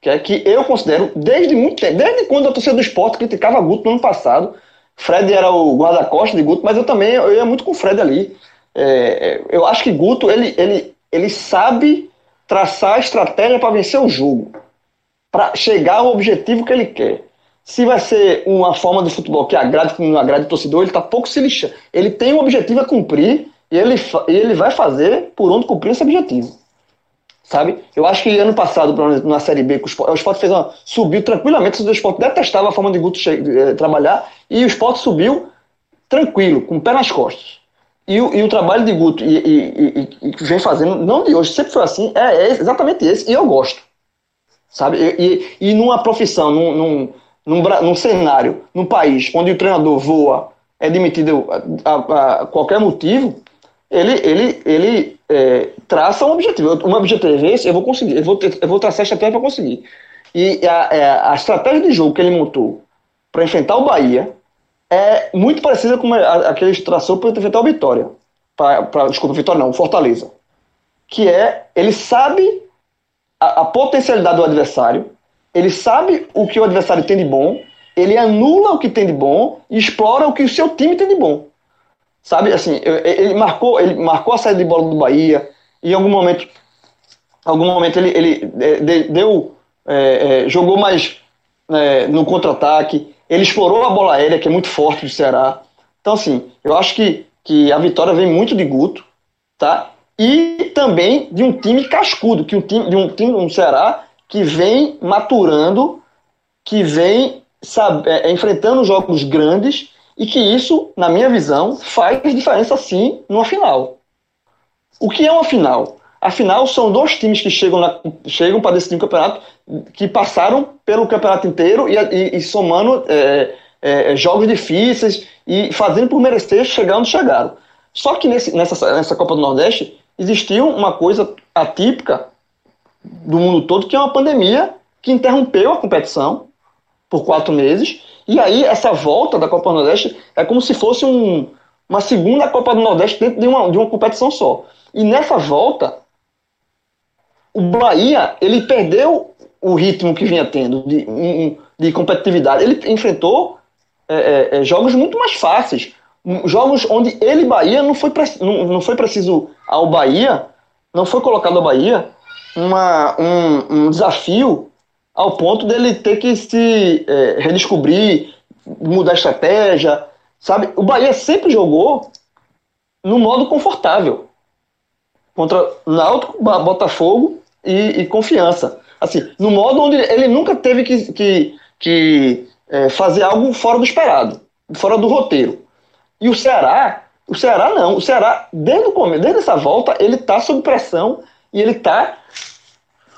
que é que eu considero, desde muito tempo, desde quando a torcida do esporte criticava Guto no ano passado. Fred era o guarda-costas de Guto, mas eu também eu ia muito com o Fred ali. É, eu acho que Guto ele, ele, ele sabe traçar a estratégia para vencer o jogo, para chegar ao objetivo que ele quer. Se vai ser uma forma de futebol que agrade ou não agrade o torcedor, ele está pouco se lixando. Ele tem um objetivo a cumprir e ele, ele vai fazer por onde cumprir esse objetivo. Sabe? Eu acho que ano passado, na Série B, o Sport, o Sport fez uma, subiu tranquilamente, o Sport detestava a forma de Guto eh, trabalhar, e o Sport subiu tranquilo, com o pé nas costas. E o, e o trabalho de Guto e, e, e, e, vem fazendo, não de hoje, sempre foi assim, é, é exatamente esse, e eu gosto. Sabe? E, e, numa profissão, num, num, num, num, cenário, num país onde o treinador voa, é demitido a, a, a qualquer motivo, ele, ele, ele é, traça um objetivo. Um objetivo é esse, eu vou conseguir, eu vou, eu vou traçar a estratégia para conseguir. E a, é, a estratégia de jogo que ele montou para enfrentar o Bahia é muito parecida com a, a que ele traçou para enfrentar o Vitória. Pra, pra, desculpa, Vitória não, Fortaleza. Que é, ele sabe a, a potencialidade do adversário, ele sabe o que o adversário tem de bom, ele anula o que tem de bom e explora o que o seu time tem de bom. Sabe, assim, ele marcou, ele marcou a saída de bola do Bahia, e em algum momento, algum momento ele, ele deu, é, é, jogou mais é, no contra-ataque, ele explorou a bola aérea, que é muito forte do Ceará. Então, assim, eu acho que, que a vitória vem muito de Guto, tá? E também de um time cascudo, que um time, de um time um Ceará que vem maturando, que vem sabe, é, enfrentando jogos grandes e que isso, na minha visão, faz diferença sim numa final. O que é uma final? A final são dois times que chegam, chegam para decidir o campeonato, que passaram pelo campeonato inteiro e, e, e somando é, é, jogos difíceis e fazendo por merecer chegar onde chegaram. Só que nesse, nessa, nessa Copa do Nordeste existiu uma coisa atípica do mundo todo, que é uma pandemia que interrompeu a competição por quatro meses e aí, essa volta da Copa do Nordeste é como se fosse um, uma segunda Copa do Nordeste dentro de uma, de uma competição só. E nessa volta, o Bahia ele perdeu o ritmo que vinha tendo de, de competitividade. Ele enfrentou é, é, é, jogos muito mais fáceis. Jogos onde ele, Bahia, não foi, não, não foi preciso ao Bahia, não foi colocado ao Bahia uma, um, um desafio ao ponto dele ter que se é, redescobrir, mudar a estratégia, sabe? O Bahia sempre jogou no modo confortável contra Náutico, Botafogo e, e, Confiança. Assim, no modo onde ele nunca teve que, que, que é, fazer algo fora do esperado, fora do roteiro. E o Ceará, o Ceará não, o Ceará desde o começo, desde essa volta, ele está sob pressão e ele está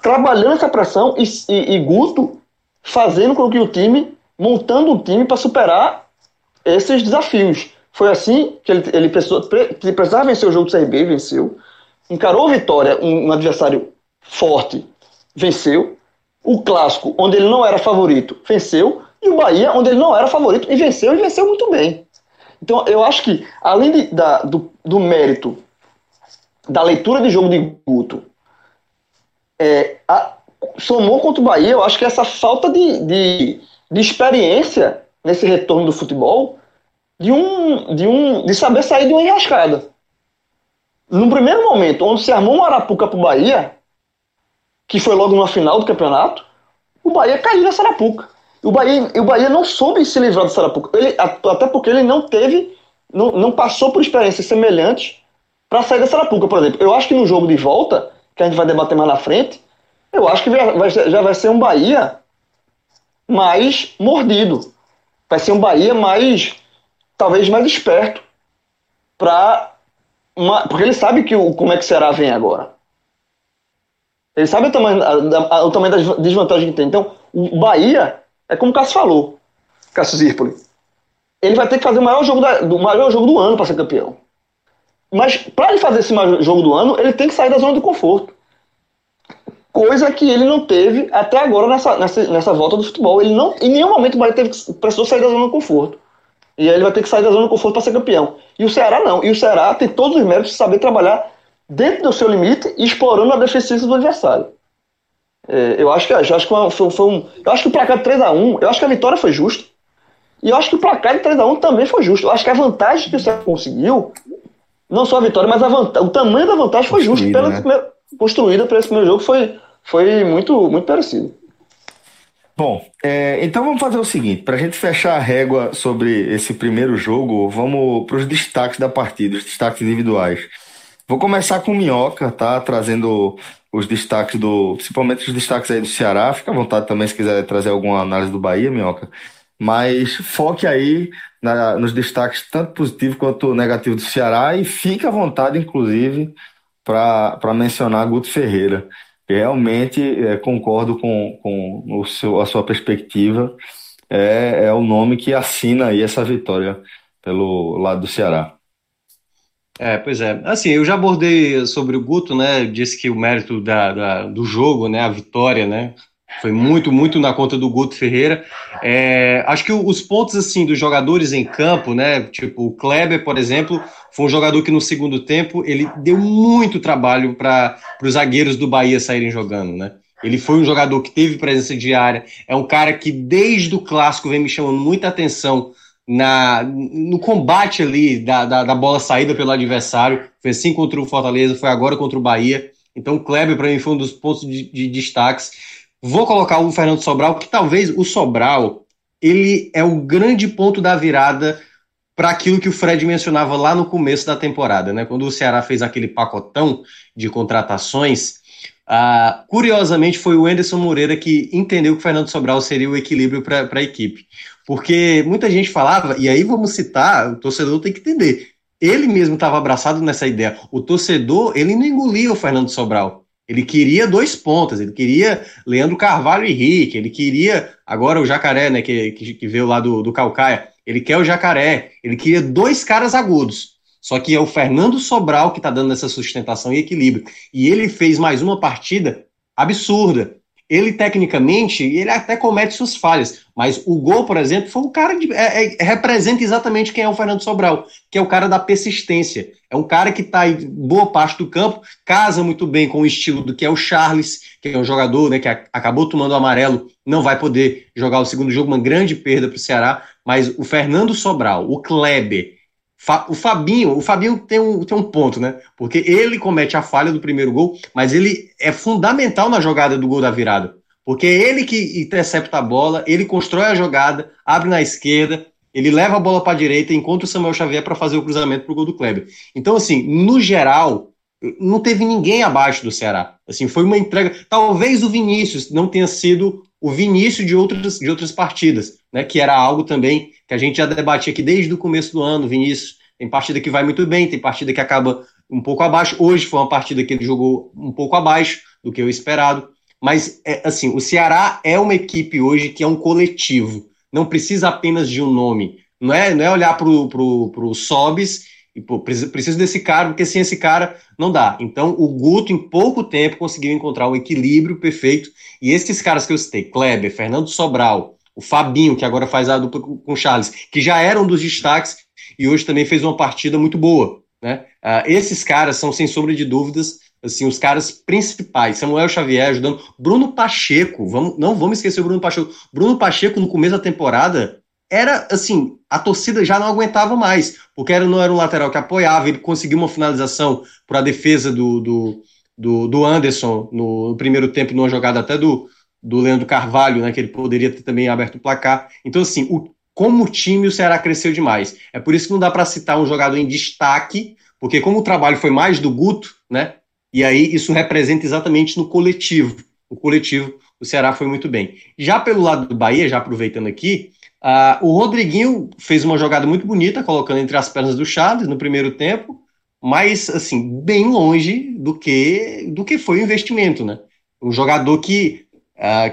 trabalhando essa pressão e, e, e Guto fazendo com que o time, montando um time para superar esses desafios. Foi assim que ele, ele, precisou, precisava vencer o jogo do CRB, venceu. Encarou a Vitória, um, um adversário forte, venceu. O Clássico, onde ele não era favorito, venceu. E o Bahia, onde ele não era favorito, e venceu, e venceu muito bem. Então, eu acho que, além de, da, do, do mérito da leitura de jogo de Guto é, a, somou contra o Bahia, eu acho que essa falta de, de, de experiência nesse retorno do futebol, de um, de um de saber sair de uma enrascada. No primeiro momento, onde se armou um Arapuca para o Bahia, que foi logo na final do campeonato, o Bahia caiu nessa Arapuca. O Bahia, o Bahia não soube se livrar do Sarapuca. Ele, até porque ele não teve, não, não passou por experiências semelhantes para sair da Sarapuca, por exemplo. Eu acho que no jogo de volta, que a gente vai debater mais na frente, eu acho que vai, já vai ser um Bahia mais mordido. Vai ser um Bahia mais, talvez mais esperto. Pra uma, porque ele sabe que o, como é que o Ceará vem agora. Ele sabe o tamanho, a, a, o tamanho das desvantagens que tem. Então, o Bahia, é como o Cássio falou, Cássio Zirpoli. Ele vai ter que fazer o maior jogo, da, do, maior jogo do ano para ser campeão. Mas, para ele fazer esse jogo do ano, ele tem que sair da zona do conforto. Coisa que ele não teve até agora nessa, nessa, nessa volta do futebol. Ele não, em nenhum momento o Bahia teve, precisou sair da zona do conforto. E aí ele vai ter que sair da zona do conforto para ser campeão. E o Ceará não. E o Ceará tem todos os méritos de saber trabalhar dentro do seu limite e explorando a deficiência do adversário. É, eu acho que, eu acho que foi, foi, um. Eu acho que o placar de 3x1, eu acho que a vitória foi justa. E eu acho que o placar de 3x1 também foi justo. Eu acho que a vantagem que o Ceará conseguiu, não só a vitória, mas a vantagem, o tamanho da vantagem foi justo. Pela né? primeira, construída para esse primeiro jogo foi, foi muito, muito parecido. Bom, é, então vamos fazer o seguinte: para a gente fechar a régua sobre esse primeiro jogo, vamos para os destaques da partida, os destaques individuais. Vou começar com o Minhoca, tá? Trazendo os destaques do. Principalmente os destaques aí do Ceará. Fica à vontade também se quiser trazer alguma análise do Bahia, Minhoca. Mas foque aí na, nos destaques, tanto positivo quanto negativo do Ceará, e fique à vontade, inclusive, para mencionar Guto Ferreira. Realmente é, concordo com, com o seu, a sua perspectiva. É, é o nome que assina aí essa vitória pelo lado do Ceará. É, pois é. Assim, eu já abordei sobre o Guto, né? Disse que o mérito da, da, do jogo, né? A vitória, né? Foi muito, muito na conta do Guto Ferreira. É, acho que os pontos, assim, dos jogadores em campo, né? Tipo, o Kleber, por exemplo, foi um jogador que no segundo tempo ele deu muito trabalho para os zagueiros do Bahia saírem jogando, né? Ele foi um jogador que teve presença diária, é um cara que desde o clássico vem me chamando muita atenção na, no combate ali da, da, da, bola saída pelo adversário. Foi assim contra o Fortaleza, foi agora contra o Bahia. Então o Kleber, para mim, foi um dos pontos de, de destaques. Vou colocar o Fernando Sobral, que talvez o Sobral ele é o grande ponto da virada para aquilo que o Fred mencionava lá no começo da temporada, né? Quando o Ceará fez aquele pacotão de contratações, ah, curiosamente foi o Anderson Moreira que entendeu que o Fernando Sobral seria o equilíbrio para a equipe. Porque muita gente falava, e aí vamos citar, o torcedor tem que entender. Ele mesmo estava abraçado nessa ideia. O torcedor, ele não engolia o Fernando Sobral. Ele queria dois pontas, ele queria Leandro Carvalho e Henrique, ele queria agora o Jacaré, né, que, que, que veio lá do, do Calcaia, ele quer o Jacaré, ele queria dois caras agudos. Só que é o Fernando Sobral que está dando essa sustentação e equilíbrio. E ele fez mais uma partida absurda ele tecnicamente, ele até comete suas falhas, mas o gol, por exemplo, foi um cara de, é, é, representa exatamente quem é o Fernando Sobral, que é o cara da persistência. É um cara que está em boa parte do campo, casa muito bem com o estilo do que é o Charles, que é um jogador né, que a, acabou tomando o amarelo, não vai poder jogar o segundo jogo, uma grande perda para o Ceará, mas o Fernando Sobral, o Kleber, o Fabinho, o Fabinho tem um, tem um ponto, né? Porque ele comete a falha do primeiro gol, mas ele é fundamental na jogada do gol da virada. Porque é ele que intercepta a bola, ele constrói a jogada, abre na esquerda, ele leva a bola para a direita, encontra o Samuel Xavier para fazer o cruzamento para o gol do Kleber. Então, assim, no geral, não teve ninguém abaixo do Ceará. Assim, foi uma entrega. Talvez o Vinícius não tenha sido o Vinícius de outras, de outras partidas, né? Que era algo também que a gente já debatia aqui desde o começo do ano, Vinícius. Tem partida que vai muito bem, tem partida que acaba um pouco abaixo. Hoje foi uma partida que ele jogou um pouco abaixo do que eu esperado. Mas, é, assim, o Ceará é uma equipe hoje que é um coletivo. Não precisa apenas de um nome. Não é, não é olhar para o Sobis e, pô, preciso desse cara, porque sem esse cara não dá. Então, o Guto, em pouco tempo, conseguiu encontrar o equilíbrio perfeito. E esses caras que eu citei, Kleber, Fernando Sobral, o Fabinho, que agora faz a dupla com o Charles, que já eram dos destaques e hoje também fez uma partida muito boa. Né? Uh, esses caras são, sem sombra de dúvidas, assim, os caras principais. Samuel Xavier ajudando. Bruno Pacheco, vamos, não vamos esquecer o Bruno Pacheco. Bruno Pacheco, no começo da temporada, era assim, a torcida já não aguentava mais, porque era, não era um lateral que apoiava, ele conseguiu uma finalização para a defesa do, do, do, do Anderson no, no primeiro tempo, numa jogada até do, do Leandro Carvalho, né, que ele poderia ter também aberto o placar. Então, assim, o, como time o Ceará cresceu demais. É por isso que não dá para citar um jogador em destaque, porque como o trabalho foi mais do Guto, né, e aí isso representa exatamente no coletivo. O coletivo, o Ceará foi muito bem. Já pelo lado do Bahia, já aproveitando aqui, uh, o Rodriguinho fez uma jogada muito bonita, colocando entre as pernas do Chaves no primeiro tempo, mas assim, bem longe do que do que foi o investimento, né? Um jogador que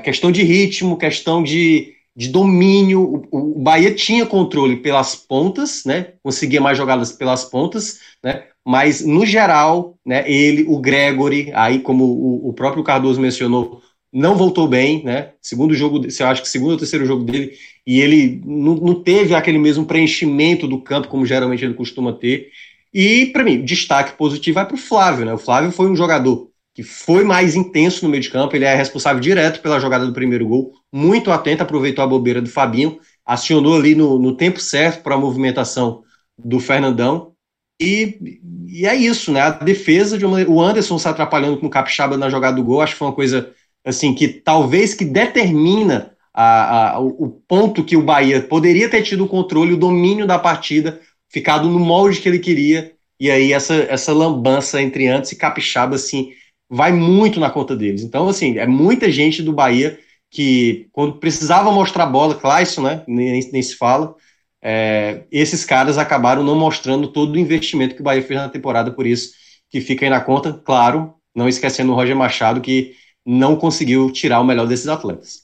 questão de ritmo, questão de, de domínio, o, o Bahia tinha controle pelas pontas, né? Conseguia mais jogadas pelas pontas, né? Mas no geral, né? Ele, o Gregory, aí como o, o próprio Cardoso mencionou, não voltou bem, né? Segundo jogo, eu acho que segundo ou terceiro jogo dele, e ele não, não teve aquele mesmo preenchimento do campo como geralmente ele costuma ter. E, para mim, destaque positivo vai para o Flávio, né? O Flávio foi um jogador que foi mais intenso no meio de campo, ele é responsável direto pela jogada do primeiro gol, muito atento, aproveitou a bobeira do Fabinho, acionou ali no, no tempo certo para a movimentação do Fernandão. E, e, é isso, né? A defesa de uma, o Anderson se atrapalhando com o Capixaba na jogada do gol, acho que foi uma coisa assim que talvez que determina a, a, o ponto que o Bahia poderia ter tido o controle, o domínio da partida, ficado no molde que ele queria, e aí essa, essa lambança entre antes e capixaba, assim, vai muito na conta deles. Então, assim, é muita gente do Bahia que, quando precisava mostrar bola, Clayson, né, nem, nem se fala, é, esses caras acabaram não mostrando todo o investimento que o Bahia fez na temporada, por isso que fica aí na conta, claro, não esquecendo o Roger Machado, que não conseguiu tirar o melhor desses atletas.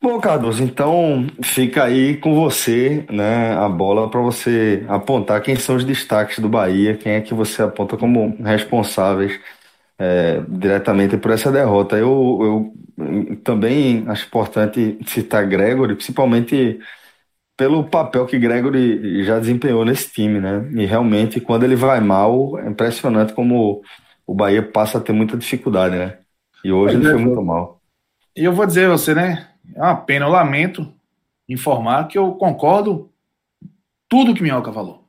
Bom, Carlos, então fica aí com você, né, a bola para você apontar quem são os destaques do Bahia, quem é que você aponta como responsáveis é, diretamente por essa derrota. Eu, eu também acho importante citar Gregory, principalmente pelo papel que Gregory já desempenhou nesse time, né? E realmente, quando ele vai mal, é impressionante como o Bahia passa a ter muita dificuldade, né? E hoje ele foi muito mal. E eu vou dizer a você, né? É uma pena, eu lamento informar que eu concordo tudo que Minhoca falou.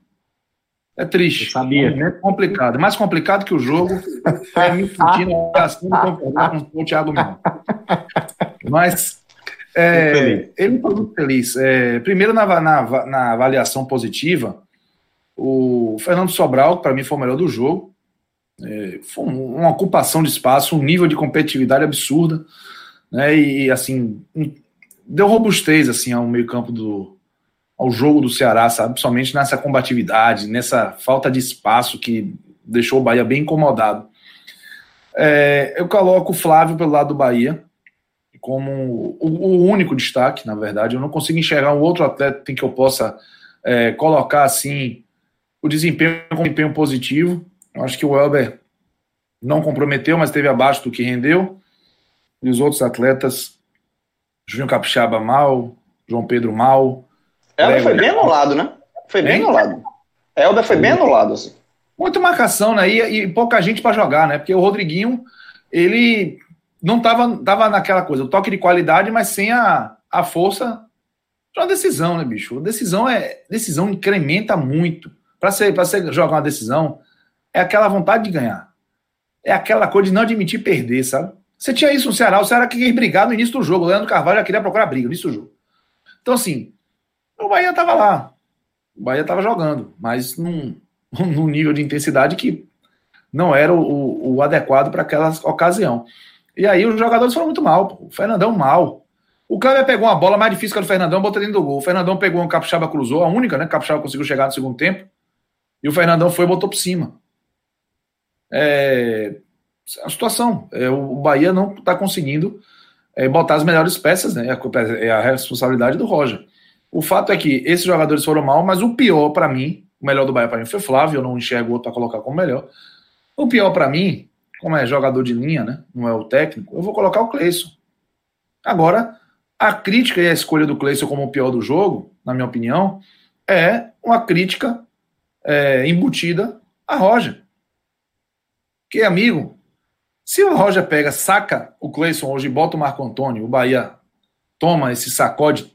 É triste. Eu sabia. É complicado. Mais complicado que o jogo é me sentindo assim concordar com o Thiago Minhoca. Mas é, ele foi muito feliz. É, primeiro, na, na, na, avaliação positiva, o Fernando Sobral, para mim, foi o melhor do jogo. É, foi uma ocupação de espaço, um nível de competitividade absurda né? E assim, deu robustez assim ao meio-campo do ao jogo do Ceará, sabe? Principalmente nessa combatividade, nessa falta de espaço que deixou o Bahia bem incomodado. É, eu coloco o Flávio pelo lado do Bahia como o, o, único destaque, na verdade. Eu não consigo enxergar um outro atleta em que eu possa é, colocar assim o desempenho com desempenho positivo. Eu acho que o Elber não comprometeu, mas esteve abaixo do que rendeu e os outros atletas, Juninho Capixaba mal, João Pedro mal. Elber foi bem anulado, né? Foi bem anulado. Elber foi bem anulado, assim. Muita marcação, né? E, e pouca gente para jogar, né? Porque o Rodriguinho, ele não tava, tava naquela coisa, o toque de qualidade, mas sem a, a força de uma decisão, né, bicho? Decisão é decisão incrementa muito. Para você, pra você jogar uma decisão, é aquela vontade de ganhar. É aquela coisa de não admitir perder, sabe? Você tinha isso no Ceará, o Ceará queria brigar no início do jogo. O Leandro Carvalho já queria procurar briga no início do jogo. Então, assim, o Bahia estava lá. O Bahia estava jogando, mas num, (laughs) num nível de intensidade que não era o, o adequado para aquela ocasião. E aí os jogadores foram muito mal. O Fernandão mal. O Kleber pegou uma bola mais difícil que a do Fernandão, botou dentro do gol. O Fernandão pegou um Capixaba cruzou, a única, né? Capixaba conseguiu chegar no segundo tempo. E o Fernandão foi e botou por cima. É, a situação. É, o Bahia não está conseguindo é, botar as melhores peças, né? É, é a responsabilidade do Roger. O fato é que esses jogadores foram mal, mas o pior para mim, o melhor do Bahia para mim foi Flávio, eu não enxergo outro para colocar como melhor. O pior para mim, como é jogador de linha, né? Não é o técnico, eu vou colocar o Cleison. Agora, a crítica e a escolha do Cleison como o pior do jogo, na minha opinião, é uma crítica é, embutida a Roger. Que, amigo, se o Roger pega, saca o Cleison hoje e bota o Marco Antônio, o Bahia toma esse sacode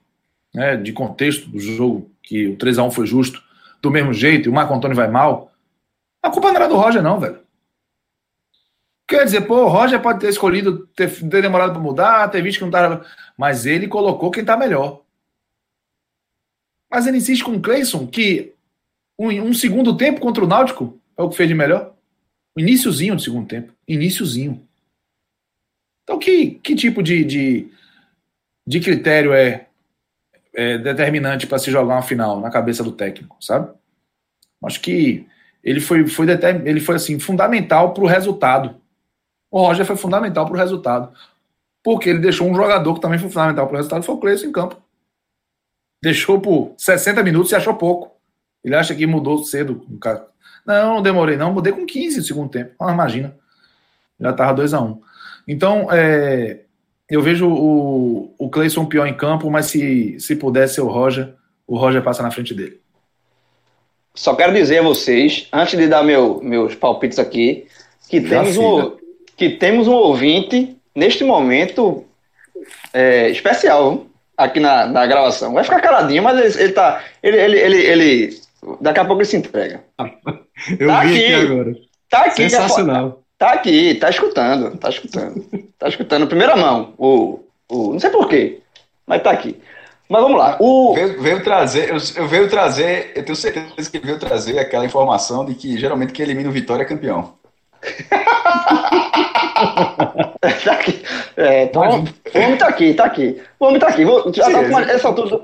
né, de contexto do jogo, que o 3x1 foi justo, do mesmo jeito, e o Marco Antônio vai mal, a culpa não era do Roger, não, velho. Quer dizer, pô, o Roger pode ter escolhido, ter, ter demorado para mudar, ter visto que não estava. Mas ele colocou quem está melhor. Mas ele insiste com o Cleison que um, um, segundo tempo contra o Náutico é o que fez de melhor. O iníciozinho do segundo tempo. Iníciozinho. Então, que, que tipo de, de, de critério é, é determinante para se jogar uma final na cabeça do técnico, sabe? Acho que ele foi, foi, ele foi assim, fundamental para o resultado. O Roger foi fundamental para o resultado. Porque ele deixou um jogador que também foi fundamental para o resultado, foi o Cleison em campo. Deixou por 60 minutos e achou pouco. Ele acha que mudou cedo. Não, não demorei, não. Mudei com 15 no segundo tempo. Ah, imagina. Já estava 2 a 1 um. Então, é, eu vejo o, o Cleison pior em campo, mas se, se pudesse ser o Roger, o Roger passa na frente dele. Só quero dizer a vocês, antes de dar meu, meus palpites aqui, que temos um, que temos um ouvinte, neste momento, é, especial aqui na, na gravação. Vai ficar caladinho, mas ele, ele tá. Ele, ele, ele, ele, daqui a pouco ele se entrega. (laughs) Eu tá vi aqui, aqui agora. Tá aqui. Sensacional. Tá aqui, tá escutando, tá escutando. Tá escutando, primeira mão. O, o, não sei porquê, mas tá aqui. Mas vamos lá. O... Veio, veio trazer, eu, eu, veio trazer, eu tenho certeza que ele veio trazer aquela informação de que geralmente quem elimina o Vitória é campeão. (laughs) tá aqui. É, então, o homem tá aqui, tá aqui. O homem tá aqui. Vou, já Sim, tá essa, altura,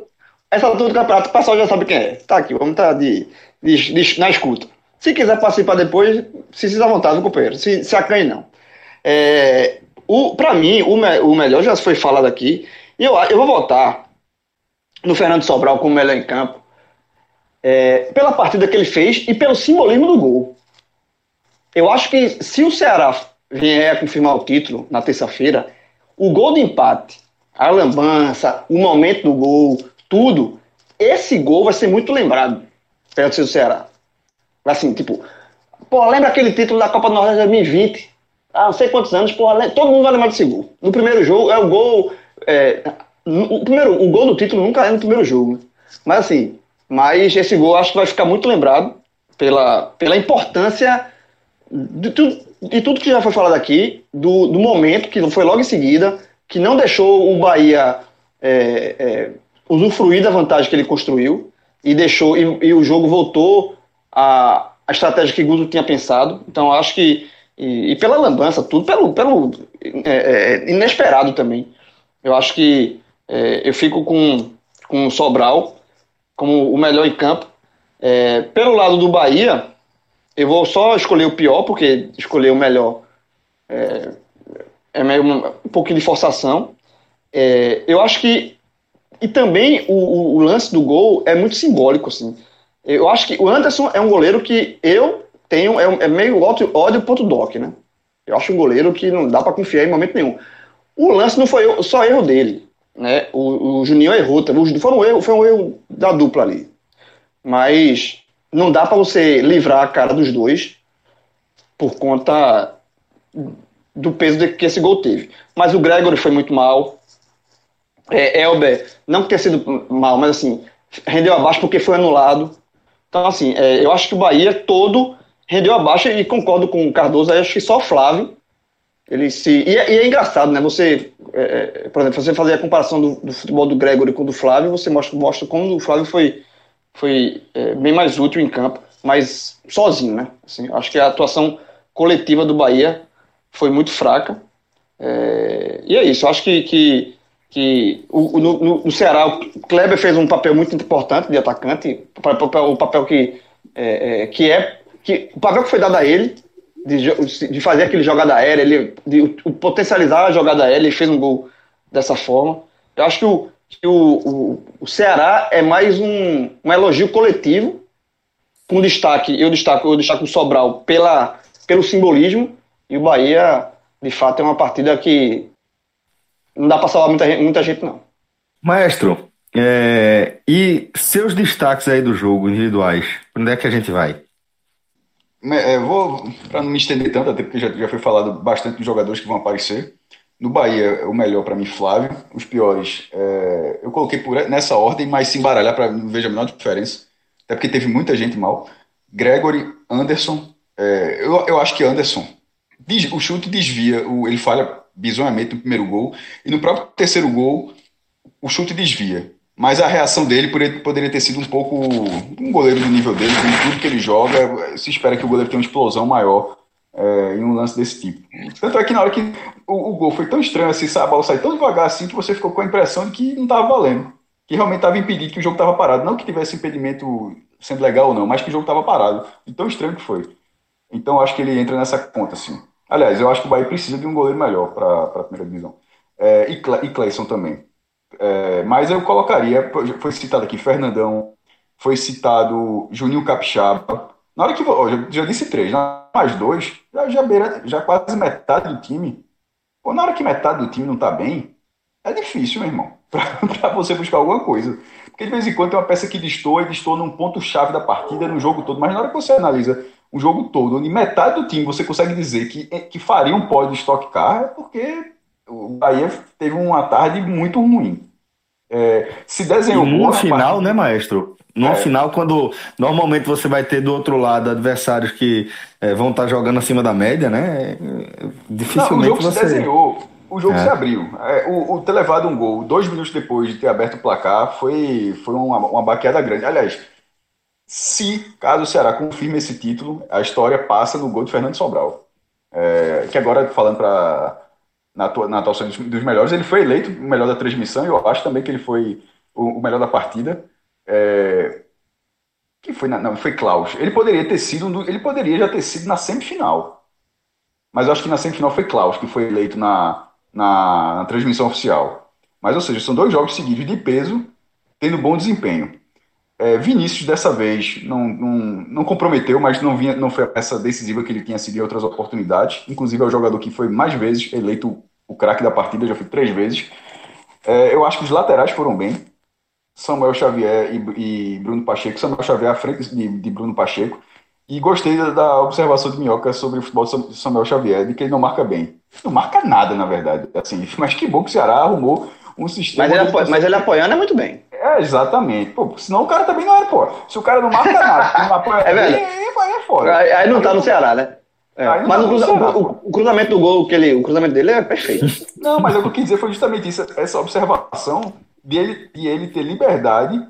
essa altura do campeonato, o pessoal já sabe quem é. Tá aqui, o homem tá de, de, de na escuta. Se quiser participar depois, se sinta à vontade, companheiro. Se, se acanhe, não. É, o, pra mim, o, me, o melhor já foi falado aqui. E eu, eu vou votar no Fernando Sobral como melhor em campo. É, pela partida que ele fez e pelo simbolismo do gol. Eu acho que se o Ceará vier a confirmar o título na terça-feira, o gol de empate, a lambança, o momento do gol, tudo, esse gol vai ser muito lembrado pelo do Ceará. Assim, tipo, pô, lembra aquele título da Copa do Nordeste 2020? Ah, não sei quantos anos, pô, todo mundo vai lembrar desse gol. No primeiro jogo, é o gol. É, o, primeiro, o gol do título nunca é no primeiro jogo, né? Mas assim, mas esse gol acho que vai ficar muito lembrado pela, pela importância de tudo, de tudo que já foi falado aqui, do, do momento, que foi logo em seguida, que não deixou o Bahia é, é, usufruir da vantagem que ele construiu e deixou e, e o jogo voltou a, a estratégia que Guto tinha pensado. Então acho que e, e pela lambança, tudo pelo, pelo é, é inesperado também. Eu acho que é, eu fico com, com o Sobral como o melhor em campo. É, pelo lado do Bahia, eu vou só escolher o pior, porque escolher o melhor é, é meio um, um pouquinho de forçação. É, eu acho que. E também o, o, lance do gol é muito simbólico, assim. Eu acho que o Anderson é um goleiro que eu tenho. É, é meio ódio, ódio ponto doc, né? Eu acho um goleiro que não dá para confiar em momento nenhum. O lance não foi só erro dele, né? O, o Juninho errou, foi um erro, foi um erro da dupla ali. Mas não dá para você livrar a cara dos dois por conta do peso que esse gol teve. Mas o Gregory foi muito mal. É, Elber, não que tenha sido mal, mas assim, rendeu abaixo porque foi anulado. Então, assim, é, eu acho que o Bahia todo rendeu abaixo e concordo com o Cardoso, acho que só o Flávio. Ele se. E é, e é engraçado, né? Você, é, é, por exemplo, você fazer a comparação do, do, futebol do Gregory com o do Flávio, você mostra, mostra como o Flávio foi foi é, bem mais útil em campo, mas sozinho, né? Assim, acho que a atuação coletiva do Bahia foi muito fraca. É, e é isso, acho que, que, que o, no, no, Ceará o Kleber fez um papel muito importante de atacante, o papel, o que, é, é, que é que o papel que foi dado a ele de, de fazer aquele jogada aérea, ele, de, de, potencializar a jogada aérea, ele fez um gol dessa forma. Eu acho que o, que o, o, o Ceará é mais um, um elogio coletivo, com destaque, eu destaco, eu destaco o Sobral pela, pelo simbolismo, e o Bahia, de fato, é uma partida que não dá para salvar muita gente, muita gente, não. Maestro, é, e seus destaques aí do jogo, individuais, onde é que a gente vai? É, vou, para não me estender tanto, até porque já, já foi falado bastante dos jogadores que vão aparecer. No Bahia, o melhor para mim, Flávio. Os piores, é, eu coloquei por, nessa ordem, mas se embaralhar para não veja a menor diferença. Até porque teve muita gente mal. Gregory, Anderson. É, eu, eu acho que Anderson o chute desvia, ele falha bizonhamente no primeiro gol, e no próprio terceiro gol, o chute desvia. Mas a reação dele poderia ter sido um pouco. Um goleiro do nível dele, com tudo que ele joga, se espera que o goleiro tenha uma explosão maior é, em um lance desse tipo. Tanto é que na hora que o, o gol foi tão estranho assim, a bola saiu tão devagar assim, que você ficou com a impressão de que não estava valendo. Que realmente estava impedido, que o jogo estava parado. Não que tivesse impedimento sendo legal ou não, mas que o jogo estava parado. E tão estranho que foi. Então acho que ele entra nessa conta, assim. Aliás, eu acho que o Bahia precisa de um goleiro melhor para a primeira divisão. É, e, Cle, e Cleison também. É, mas eu colocaria, foi citado aqui Fernandão, foi citado Juninho Capixaba. Na hora que eu já, já disse três, né? mais dois, já, já, beira, já quase metade do time. Pô, na hora que metade do time não tá bem, é difícil, meu irmão, (laughs) para você buscar alguma coisa. Porque de vez em quando tem uma peça que destoa e destoa num ponto-chave da partida, no jogo todo. Mas na hora que você analisa o jogo todo, onde metade do time você consegue dizer que, que faria um pódio de Stock Car, é porque o Bahia teve uma tarde muito ruim. É, se desenhou. E no final, né, maestro? No é. final, quando normalmente você vai ter do outro lado adversários que é, vão estar jogando acima da média, né? Dificilmente Não, o jogo você. Se desenhou, o jogo é. se abriu. É, o, o ter levado um gol dois minutos depois de ter aberto o placar foi, foi uma, uma baqueada grande. Aliás, se caso o Ceará confirme esse título, a história passa no gol de Fernando Sobral. É, que agora, falando para na, na atuação dos, dos, melhores. Ele foi eleito o melhor da transmissão e eu acho também que ele foi o, o melhor da partida. É, que foi não, foi Klaus. Ele poderia ter sido, ele poderia já ter sido na semifinal. Mas eu acho que na semifinal foi Klaus que foi eleito na, na, na transmissão oficial. Mas, ou seja, são dois jogos seguidos de peso, tendo bom desempenho. É, Vinícius dessa vez não, não, não, comprometeu, mas não, vinha, não foi a peça decisiva que ele tinha sido em outras oportunidades. Inclusive é o jogador que foi mais vezes eleito o craque da partida, já foi três vezes. É, eu acho que os laterais foram bem. Samuel Xavier e, e Bruno Pacheco. Samuel Xavier à frente de, de, Bruno Pacheco. E gostei da, da, observação de Minhoca sobre o futebol de Samuel Xavier, de que ele não marca bem. Não marca nada, na verdade. Assim, mas que bom que o Ceará arrumou um sistema. Mas ele, mas ele apoiando é muito bem. É, exatamente. Pô, senão o cara também não é, pô. Se o cara não marca nada, não apoia (laughs) é velho. Aí, aí é fora. Aí, aí não tá no Ceará, né? É. Mas tá o, cruza, o, o, cruzamento do gol, que ele, o cruzamento dele é perfeito. (laughs) Não, mas o que eu quis dizer foi justamente isso, essa observação de ele, de ele ter liberdade.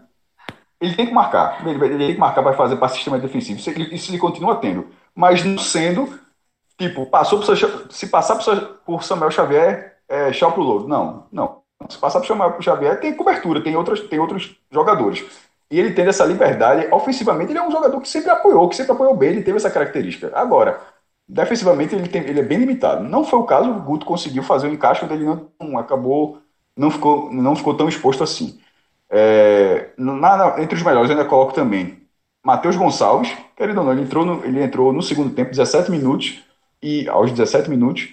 Ele tem que marcar. Ele, ele tem que marcar para fazer para sistema defensivo. Isso ele, isso ele continua tendo. Mas não sendo, tipo, passou por, se passar por Samuel Xavier, é chau pro louro. Não, não. Se passar por Samuel Xavier, tem cobertura, tem, outras, tem outros jogadores. E ele tendo essa liberdade, ofensivamente, ele é um jogador que sempre apoiou, que sempre apoiou bem, ele teve essa característica. Agora, defensivamente ele, tem, ele é bem limitado. Não foi o caso, o Guto conseguiu fazer o encaixe, onde ele não acabou, não ficou, não ficou tão exposto assim. É, na, entre os melhores eu ainda coloco também Matheus Gonçalves, querido ou não, ele entrou, no, ele entrou no segundo tempo, 17 minutos, e aos 17 minutos,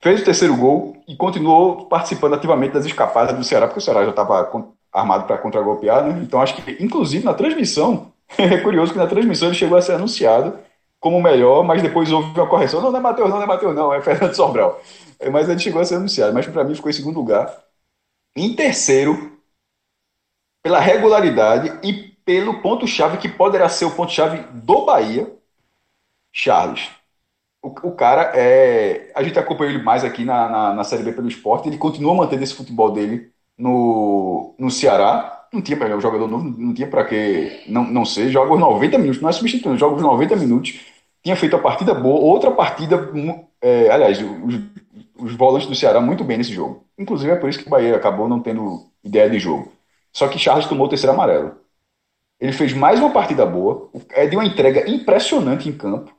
fez o terceiro gol e continuou participando ativamente das escapadas do Ceará, porque o Ceará já estava armado para contra-golpear, né? Então acho que, inclusive, na transmissão, (laughs) é curioso que na transmissão ele chegou a ser anunciado como o melhor, mas depois houve uma correção. Não, não é Matheus, não, não é Matheus, não, é Fernando Sobral. É, mas ele chegou a ser anunciado, mas para mim ficou em segundo lugar. Em terceiro, pela regularidade e pelo ponto-chave que poderá ser o ponto-chave do Bahia, Charles. O, o, cara é. A gente acompanhou ele mais aqui na, na, na Série B pelo esporte, ele continua mantendo esse futebol dele no, no Ceará não tinha para o jogador novo, não tinha para que não, não ser, joga os 90 minutos, não é substituindo, joga os 90 minutos, tinha feito a partida boa, outra partida, é, aliás, os, os volantes do Ceará muito bem nesse jogo. Inclusive é por isso que o Bahia acabou não tendo ideia de jogo. Só que Charles tomou o terceiro amarelo. Ele fez mais uma partida boa, é de uma entrega impressionante em campo,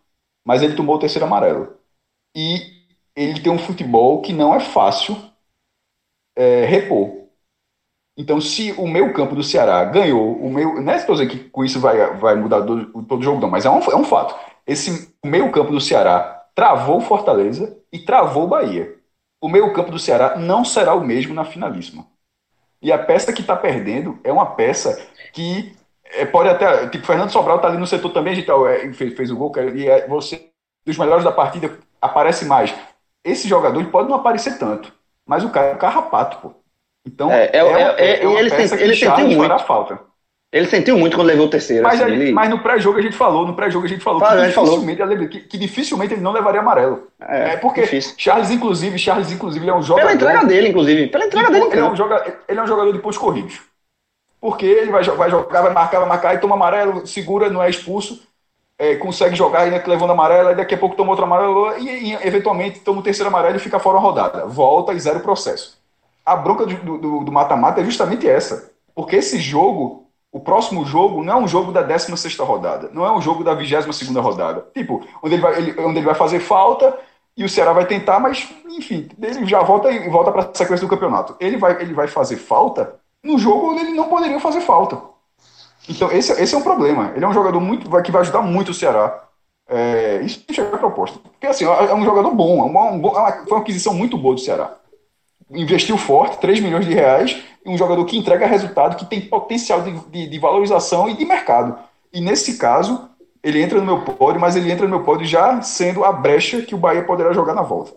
mas ele tomou o terceiro amarelo. E ele tem um futebol que não é fácil é, repor. Então, se o meu campo do Ceará ganhou, o meu. Não é estou dizendo que com isso vai, vai mudar todo, o jogo, não, mas é um, é um fato. Esse meio campo do Ceará travou Fortaleza e travou o Bahia. O meio campo do Ceará não será o mesmo na finalíssima. E a peça que está perdendo é uma peça que é, pode até. Tipo, Fernando Sobral está ali no setor também, a gente é, fez, fez o gol, e é, você, dos melhores da partida, aparece mais. Esse jogador pode não aparecer tanto, mas o cara é um carrapato, pô. Então, é, é, é, é, é uma ele peça ele sentiu muito. falta. Ele sentiu muito quando levou o terceiro. Mas, assim, aí- ele... mas no pré-jogo a gente falou, no pré-jogo a gente falou Fala, que, falou. dificilmente, ele- que, que dificilmente ele não levaria amarelo. É, porque difícil. Charles, inclusive, Charles, inclusive, ele é um jogador. Pela entrega dele, inclusive. Pela entrega dele, ele, é um joga, ele é um jogador de pontos corridos. Porque ele vai, vai jogar, vai marcar, vai marcar, e toma amarelo, segura, não é expulso, é, consegue jogar ainda levando amarelo, aí daqui a pouco toma outro amarelo, e, e, eventualmente toma o terceiro amarelo e fica fora a rodada. Volta e zero processo. A bronca do mata-mata é justamente essa. Porque esse jogo, o próximo jogo, não é um jogo da 16 rodada, não é um jogo da 22 rodada. Tipo, onde ele, vai, ele- onde ele vai fazer falta e o Ceará vai tentar, mas, enfim, ele já volta e volta para a sequência do campeonato. Ele vai, ele vai fazer falta no jogo onde ele não poderia fazer falta. Então, esse, esse é um problema. Ele é um jogador muito, que vai ajudar muito o Ceará. É, isso é a proposta. Porque, assim, é um jogador bom, é uma, um é foi uma aquisição muito boa do Ceará. Investiu forte, 3 milhões de reais, um jogador que entrega resultado, que tem potencial de, de- de valorização e de mercado. E nesse caso, ele entra no meu pódio, mas ele entra no meu pódio já sendo a brecha que o Bahia poderá jogar na volta.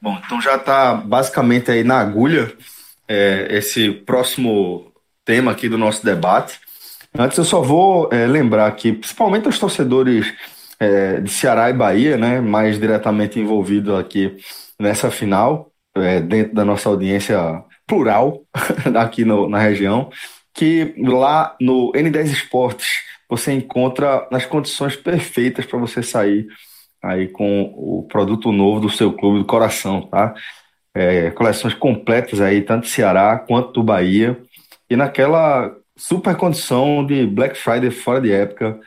Bom, então já está basicamente aí na agulha é, esse próximo tema aqui do nosso debate. Antes eu só vou é, lembrar que, principalmente os torcedores é, de Ceará e Bahia, né, mais diretamente envolvidos aqui nessa final, é, dentro da nossa audiência plural (laughs) aqui no- na região, que lá no N10 Esportes você encontra as condições perfeitas para você sair aí com o produto novo do seu clube do coração, tá? É, coleções completas aí, tanto do Ceará quanto do Bahia, e naquela super condição de Black Friday fora de época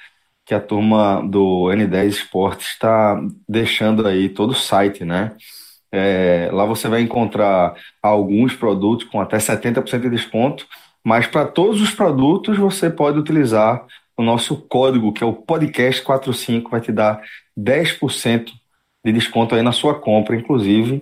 que a turma do N10 Esportes está deixando aí todo o site, né? É, lá você vai encontrar alguns produtos com até 70% de desconto, mas para todos os produtos você pode utilizar o nosso código, que é o podcast45, vai te dar 10% de desconto aí na sua compra, inclusive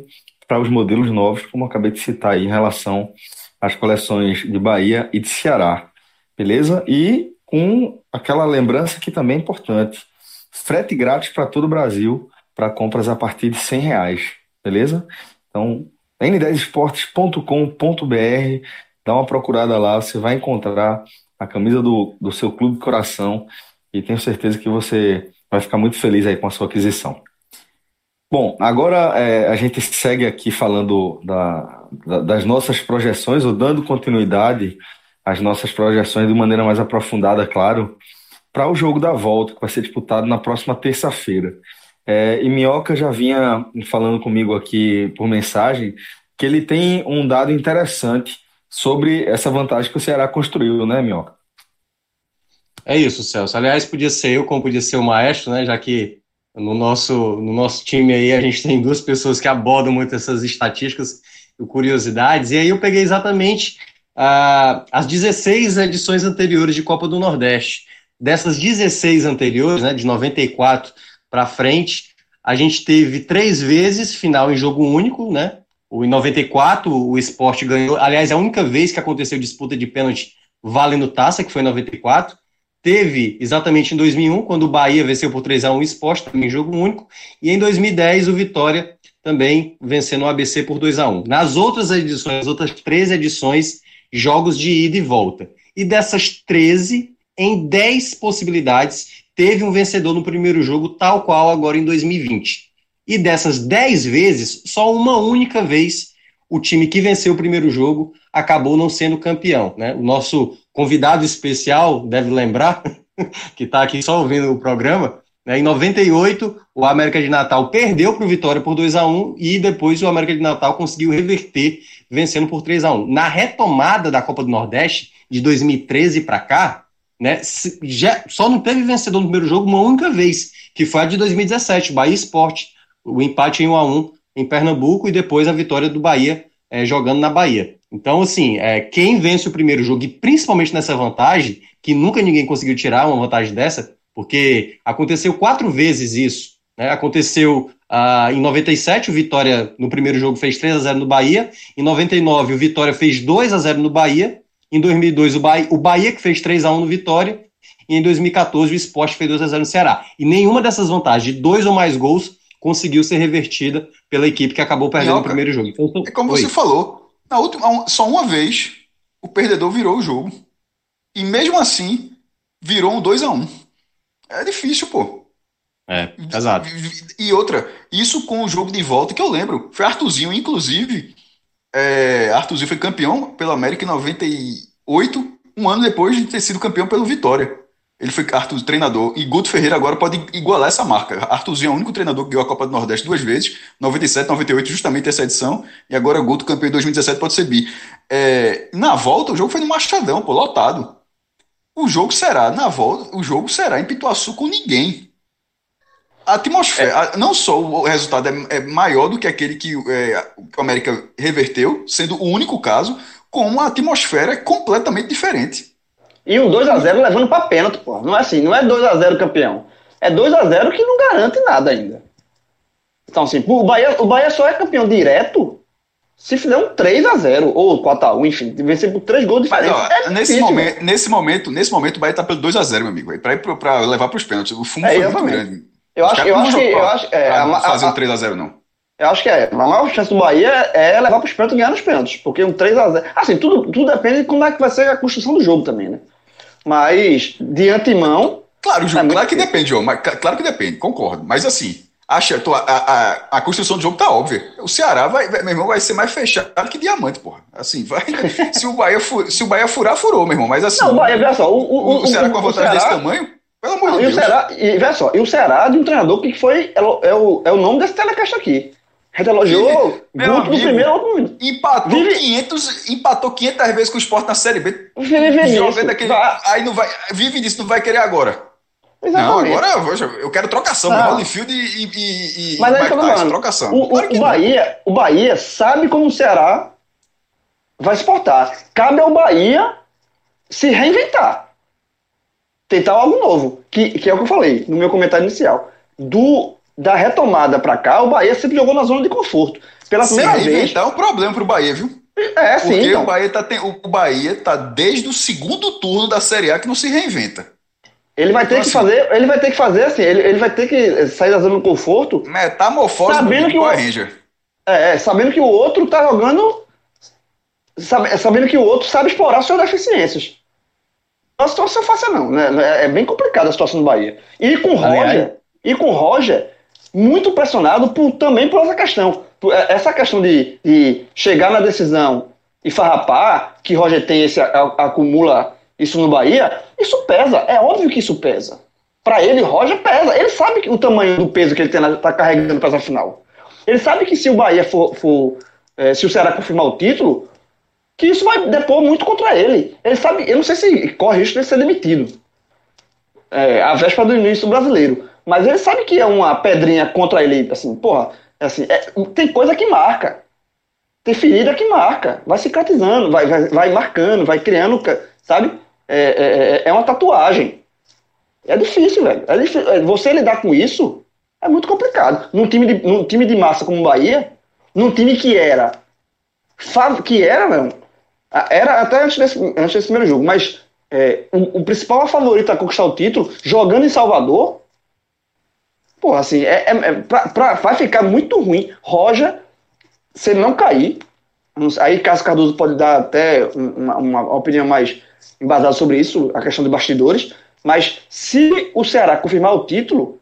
para os modelos novos, como acabei de citar aí, em relação às coleções de Bahia e de Ceará, beleza? E com aquela lembrança que também é importante, frete grátis para todo o Brasil, para compras a partir de 100 reais, beleza? Então, n10esportes.com.br, dá uma procurada lá, você vai encontrar a camisa do, do seu clube coração e tenho certeza que você vai ficar muito feliz aí com a sua aquisição. Bom, agora é, a gente segue aqui falando da, da- das nossas projeções, ou dando continuidade às nossas projeções de maneira mais aprofundada, claro, para o jogo da volta, que vai ser disputado na próxima terça-feira. É, e Minhoca já vinha falando comigo aqui por mensagem que ele tem um dado interessante sobre essa vantagem que o Ceará construiu, né, Minhoca? É isso, Celso. Aliás, podia ser eu, como podia ser o maestro, né? Já que no nosso, no nosso time aí a gente tem duas pessoas que abordam muito essas estatísticas e curiosidades. E aí eu peguei exatamente ah, as 16 edições anteriores de Copa do Nordeste. Dessas 16 anteriores, né, de 94 para frente, a gente teve três vezes final em jogo único, né? Em 94, o esporte ganhou. Aliás, é a única vez que aconteceu disputa de pênalti valendo taça, que foi em 94. Teve exatamente em 2001, quando o Bahia venceu por 3 a 1 o também em jogo único, e em 2010 o Vitória também vencendo o ABC por 2 a 1 Nas outras edições, as outras 13 edições, jogos de ida e volta. E dessas 13, em 10 possibilidades, teve um vencedor no primeiro jogo, tal qual agora em 2020. E dessas 10 vezes, só uma única vez o time que venceu o primeiro jogo acabou não sendo campeão. Né? O nosso convidado especial deve lembrar, (laughs) que está aqui só ouvindo o programa, né? em 98 o América de Natal perdeu para o Vitória por 2 a 1 e depois o América de Natal conseguiu reverter, vencendo por 3 a 1 Na retomada da Copa do Nordeste, de 2013 para cá, né, já, só não teve vencedor no primeiro jogo uma única vez, que foi a de 2017, Bahia Esporte, o empate em 1 a 1 em Pernambuco e depois a vitória do Bahia é, jogando na Bahia. Então, assim, é, quem vence o primeiro jogo, e principalmente nessa vantagem, que nunca ninguém conseguiu tirar uma vantagem dessa, porque aconteceu quatro vezes isso. Né? Aconteceu ah, em 97, o Vitória no primeiro jogo fez 3 a 0 no Bahia, em 99 o Vitória fez 2 a 0 no Bahia, em 2002 o Bahia, o Bahia que fez 3 a 1 no Vitória, e em 2014 o Sport fez 2 a 0 no Ceará. E nenhuma dessas vantagens de dois ou mais gols conseguiu ser revertida pela equipe que acabou perdendo Minhoca, o primeiro jogo. Então, é como Oi. você falou, na última, só uma vez o perdedor virou o jogo. E mesmo assim, virou um 2 a 1 É difícil, pô. É, exato. E outra, isso com o jogo de volta que eu lembro. Foi Artuzinho, inclusive. É, Artuzinho foi campeão pela América em 98, um ano depois de ter sido campeão pelo Vitória. Ele foi Arthur, treinador. E Guto Ferreira agora pode igualar essa marca. Arthurzinho é o único treinador que ganhou a Copa do Nordeste duas vezes, 97, 98, justamente essa edição. E agora Guto, campeão em 2017, pode ser bi. É, na volta, o jogo foi no Machadão, pô, lotado. O jogo será, na volta, o jogo será em Pituaçu com ninguém. A atmosfera, é. não só o resultado é, é, maior do que aquele que é, o América reverteu, sendo o único caso, como a atmosfera é completamente diferente. E um 2x0 levando pra pênalti, pô. Não é assim, não é 2x0 campeão. É 2x0 que não garante nada ainda. Então, assim, o Bahia, o Bahia só é campeão direto se fizer um 3x0 ou 4x1, enfim, vencer por 3 gols diferentes. Mas, ó, é nesse, difícil, momento, nesse, momento, nesse momento, o Bahia tá pelo 2x0, meu amigo. Pra, ir pro, pra levar pros pênaltis. O fundo é, foi muito grande. Eu acho, eu acho que. Eu acho, é, não fazer um 3x0, não. Eu acho que é. A maior chance do Bahia é levar pros pênaltis e ganhar nos pênaltis. Porque um 3x0. Assim, tudo, tudo depende de como é que vai ser a construção do jogo também, né? Mas, de antemão. Claro, Ju, é claro que depende, João, mas, claro que depende, concordo. Mas assim, acha, a, a, a construção do jogo tá óbvia. O Ceará vai, vai, meu irmão, vai ser mais fechado que diamante, porra. Assim, vai. (laughs) se, o Bahia fur, se o Bahia furar, furou, meu irmão. Mas assim. Não, o Bahia, veja só. O, o, o, o Ceará com a vantagem desse tamanho. Pelo amor de Deus. E o Ceará, e, veja só, e o Ceará de um treinador que foi. É, é, o, é o nome desse telecast aqui. Relogiou amigo, no primeiro outro empatou, Vive... 500, empatou 500 vezes com o Sport na Série B. Vive daquele, aí não vai, vive disso, não vai querer agora. Exatamente. Não, agora eu, eu quero trocação, ah. Holyfield e, e, e Mas aí, Mike Tyson, trocação. O, claro o, Bahia, o Bahia sabe como o Ceará vai exportar. Cabe ao Bahia se reinventar. Tentar algo novo, que, que é o que eu falei no meu comentário inicial. Do da retomada para cá, o Bahia sempre jogou na zona de conforto. Pela sim, primeira vez. Então é um problema pro Bahia, viu? É, sim. Porque então. o, Bahia tá, o Bahia tá desde o segundo turno da Série A que não se reinventa. Ele vai ter então, que assim, fazer, ele vai ter que fazer assim, ele, ele vai ter que sair da zona de conforto. Metamorfose sabendo que o Ranger. É, é, sabendo que o outro tá jogando. Sabe, sabendo que o outro sabe explorar suas deficiências. Não é uma situação fácil, não. Né? É bem complicada a situação do Bahia. E com o Roger, e com Roger, muito pressionado por, também por essa questão. É, essa questão de, de chegar na decisão e farrapar, que Roger tem esse acumula isso no Bahia, isso pesa. É óbvio que isso pesa. Para ele, Roger pesa. Ele sabe o tamanho do peso que ele está carregando para essa final. Ele sabe que se o Bahia for, for é, se o Ceará confirmar o título, que isso vai depor muito contra ele. Ele sabe, eu não sei se corre risco de ser demitido. É, a véspera do início do brasileiro. Mas ele sabe que é uma pedrinha contra ele, assim, porra, assim, é, tem coisa que marca. Tem ferida que marca. Vai cicatrizando, vai, vai, vai marcando, vai criando, sabe? É, é, é, é uma tatuagem. É difícil, velho. É difícil. É, você lidar com isso é muito complicado. Num time de, num time de massa como o Bahia, num time que era. Que era, não. Era até antes desse, antes desse primeiro jogo, mas é, o, o, principal favorito a conquistar o título, jogando em Salvador, Pô, assim, é, é, é pra, pra, vai ficar muito ruim. Roja, se ele não cair, aí Cássio Cardoso pode dar até uma, uma opinião mais embasada sobre isso, a questão de bastidores, mas se o Ceará confirmar o título,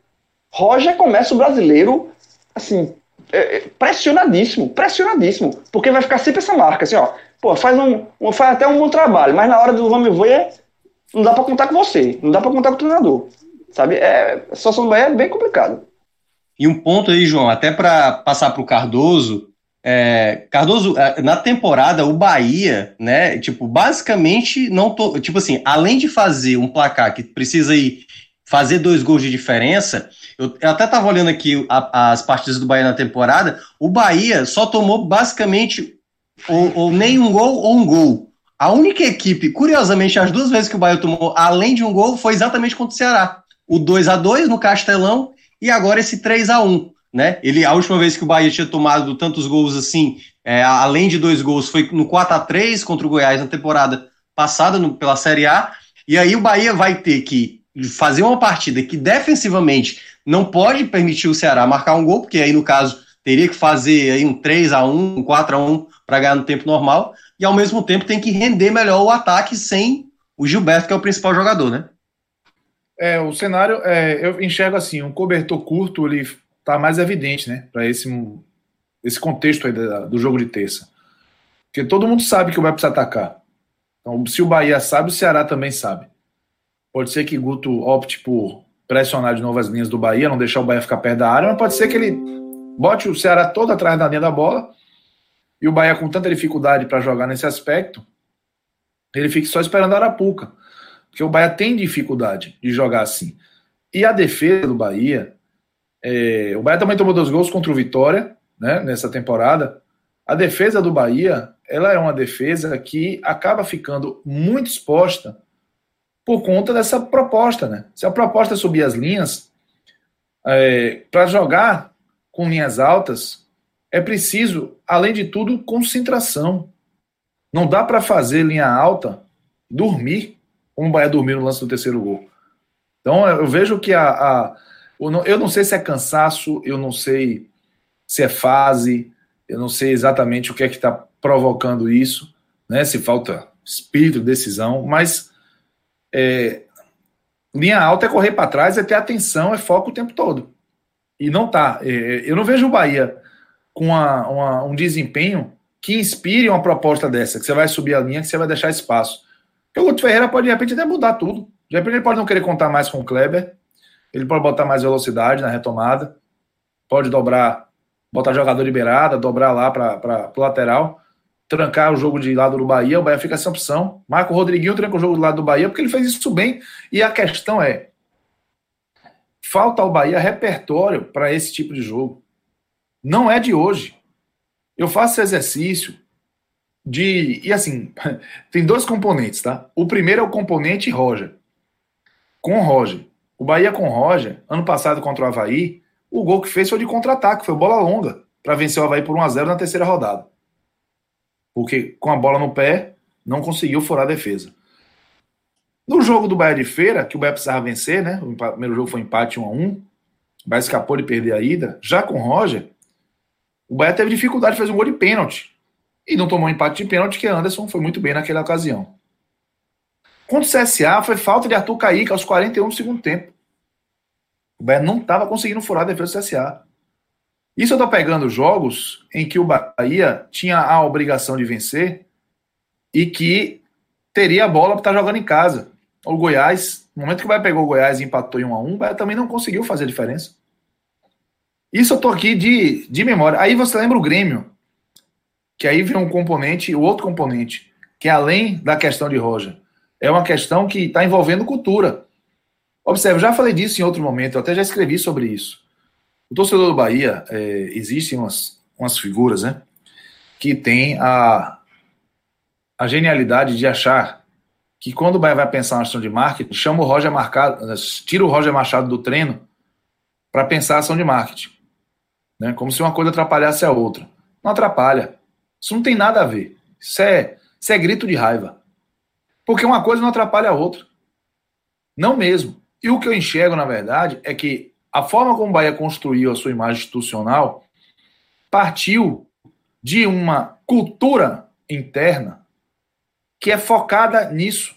Roger começa o brasileiro, assim, é, é, pressionadíssimo, pressionadíssimo, porque vai ficar sempre essa marca, assim, ó, pô, faz, um, um faz até um bom trabalho, mas na hora do vamos ver, não dá para contar com você, não dá para contar com o treinador. Sabe? É, a situação do Bahia é bem complicada. E um ponto aí, João, até para passar para o Cardoso. É, Cardoso, é, na temporada, o Bahia, né? Tipo, basicamente, não tô. Tipo assim, além de fazer um placar que precisa ir fazer dois gols de diferença, eu, eu até estava olhando aqui a, as partidas do Bahia na temporada, o Bahia só tomou basicamente ou, ou nem um gol ou um gol. A única equipe, curiosamente, as duas vezes que o Bahia tomou além de um gol foi exatamente contra o Ceará o 2 a 2 no Castelão e agora esse 3 a 1 né? Ele, a última vez que o Bahia tinha tomado tantos gols assim, é, além de dois gols, foi no 4 a 3 contra o Goiás na temporada passada no, pela Série A. E aí o Bahia vai ter que fazer uma partida que defensivamente não pode permitir o Ceará marcar um gol, porque aí no caso teria que fazer aí um 3 a 1 um 4 a 1 para ganhar no tempo normal, e ao mesmo tempo tem que render melhor o ataque sem o Gilberto, que é o principal jogador, né? É, o cenário, é, eu enxergo assim, um cobertor curto, ele tá mais evidente, né, para esse, esse contexto aí do jogo de terça. Porque todo mundo sabe que o Bahia precisa atacar. Então, se o Bahia sabe, o Ceará também sabe. Pode ser que Guto opte por pressionar de novo as linhas do Bahia, não deixar o Bahia ficar perto da área, mas pode ser que ele bote o Ceará todo atrás da linha da bola e o Bahia com tanta dificuldade para jogar nesse aspecto, ele fique só esperando a Arapuca. Porque o Bahia tem dificuldade de jogar assim. E a defesa do Bahia, é, o Bahia também tomou dois gols contra o Vitória, né, nessa temporada. A defesa do Bahia, ela é uma defesa que acaba ficando muito exposta por conta dessa proposta, né? Se a proposta é subir as linhas, é, para jogar com linhas altas, é preciso, além de tudo, concentração. Não dá para fazer linha alta dormir, como o Bahia dormir no lance do terceiro gol. Então eu vejo que a, a eu não sei se é cansaço, eu não sei se é fase, eu não sei exatamente o que é que está provocando isso, né? Se falta espírito, decisão, mas é, linha alta é correr para trás, é ter atenção, é foco o tempo todo. E não tá. É, eu não vejo o Bahia com uma, uma, um desempenho que inspire uma proposta dessa, que você vai subir a linha, que você vai deixar espaço. O Guto Ferreira pode, de repente, até mudar tudo. De repente, ele pode não querer contar mais com o Kleber, ele pode botar mais velocidade na retomada, pode dobrar, botar jogador liberada, dobrar lá para o lateral trancar o jogo de lado do Bahia, o Bahia fica sem opção. Marco Rodriguinho tranca o jogo do lado do Bahia porque ele fez isso bem. E a questão é: falta ao Bahia repertório para esse tipo de jogo. Não é de hoje. Eu faço exercício de. E assim, (laughs) tem dois componentes, tá? O primeiro é o componente Roger. Com Roger. O Bahia com Roger, ano passado contra o Havaí, o gol que fez foi de contra-ataque, foi bola longa, para vencer o Havaí por 1x0 na terceira rodada porque com a bola no pé não conseguiu furar a defesa. No jogo do Bahia de Feira, que o Bahia precisava vencer, né? O primeiro jogo foi empate 1 a 1 O Bahia escapou de perder a ida. Já com o Roger, o Bahia teve dificuldade de fazer um gol de pênalti. E não tomou empate de pênalti, que Anderson foi muito bem naquela ocasião. Contra o CSA, foi falta de Arthur Caíque aos 41 do segundo tempo. O Bahia não estava conseguindo furar a defesa do CSA. Isso eu estou pegando jogos em que o Bahia tinha a obrigação de vencer e que teria a bola para estar tá jogando em casa. O Goiás, no momento que o Bahia pegou o Goiás e empatou em 1 a 1 o Bahia também não conseguiu fazer diferença. Isso eu estou aqui de, de memória. Aí você lembra o Grêmio, que aí vem um componente, o outro componente, que é além da questão de Roger, é uma questão que está envolvendo cultura. Observe, já falei disso em outro momento, eu até já escrevi sobre isso. O torcedor do Bahia, é, existem umas, umas figuras, né? Que tem a, a genialidade de achar que quando o Bahia vai pensar na ação de marketing, chama o Roger Marcado, tira o Roger Machado do treino para pensar a ação de marketing. Né? Como se uma coisa atrapalhasse a outra. Não atrapalha. Isso não tem nada a ver. Isso é, isso é grito de raiva. Porque uma coisa não atrapalha a outra. Não mesmo. E o que eu enxergo, na verdade, é que a forma como o Bahia construiu a sua imagem institucional partiu de uma cultura interna que é focada nisso,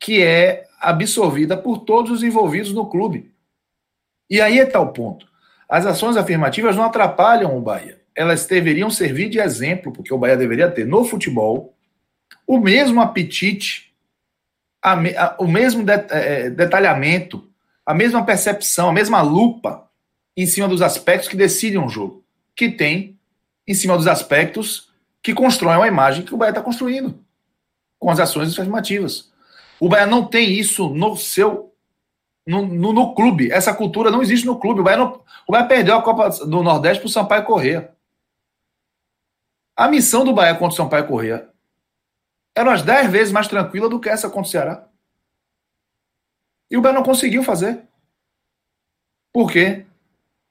que é absorvida por todos os envolvidos no clube. E aí está o ponto. As ações afirmativas não atrapalham o Bahia. Elas deveriam servir de exemplo, porque o Bahia deveria ter no futebol o mesmo apetite, a, a, o mesmo de, é, detalhamento a mesma percepção, a mesma lupa em cima dos aspectos que decidem um jogo, que tem em cima dos aspectos que constroem a imagem que o Bahia está construindo com as ações afirmativas. O Bahia não tem isso no seu no, no, no, clube. Essa cultura não existe no clube. O Bahia, não, o Bahia perdeu a Copa do Nordeste para o Sampaio Corrêa. A missão do Bahia contra o Sampaio Corrêa era umas 10 vezes mais tranquila do que essa contra o Ceará. E o Bahia não conseguiu fazer. Por quê?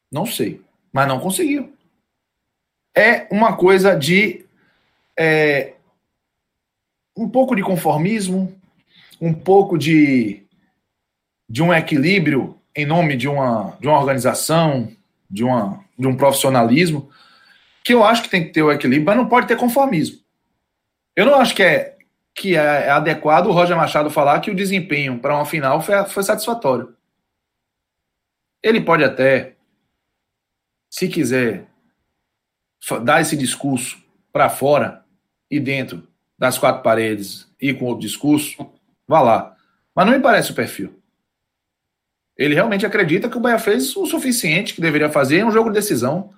Não sei. Mas não conseguiu. É uma coisa de. É, um pouco de conformismo, um pouco de, de um equilíbrio em nome de uma, de uma organização, de, uma, de um profissionalismo, que eu acho que tem que ter o equilíbrio, mas não pode ter conformismo. Eu não acho que é que é, é adequado o Roger Machado falar que o desempenho para uma final foi, foi satisfatório. Ele pode até, se quiser, dar esse discurso para fora e dentro das quatro paredes e com outro discurso, vá lá. Mas não me parece o perfil. Ele realmente acredita que o Bahia fez o suficiente que deveria fazer em um jogo de decisão.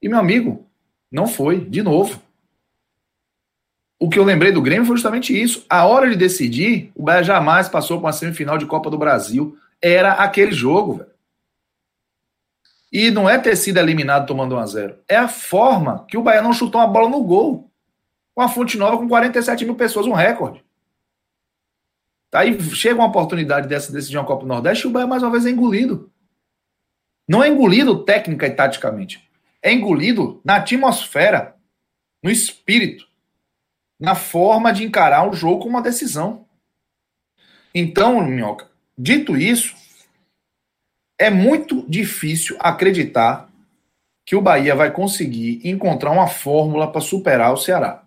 E, meu amigo, não foi, de novo. O que eu lembrei do Grêmio foi justamente isso. A hora de decidir, o Bahia jamais passou para uma semifinal de Copa do Brasil. Era aquele jogo, velho. E não é ter sido eliminado tomando 1 a 0 É a forma que o Bahia não chutou uma bola no gol. Com a Fonte Nova com 47 mil pessoas, um recorde. Aí chega uma oportunidade dessa decidir uma Copa do Nordeste e o Bahia mais uma vez é engolido. Não é engolido técnica e taticamente. É engolido na atmosfera, no espírito, na forma de encarar o jogo como uma decisão. Então, Minhoca, dito isso, é muito difícil acreditar que o Bahia vai conseguir encontrar uma fórmula para superar o Ceará.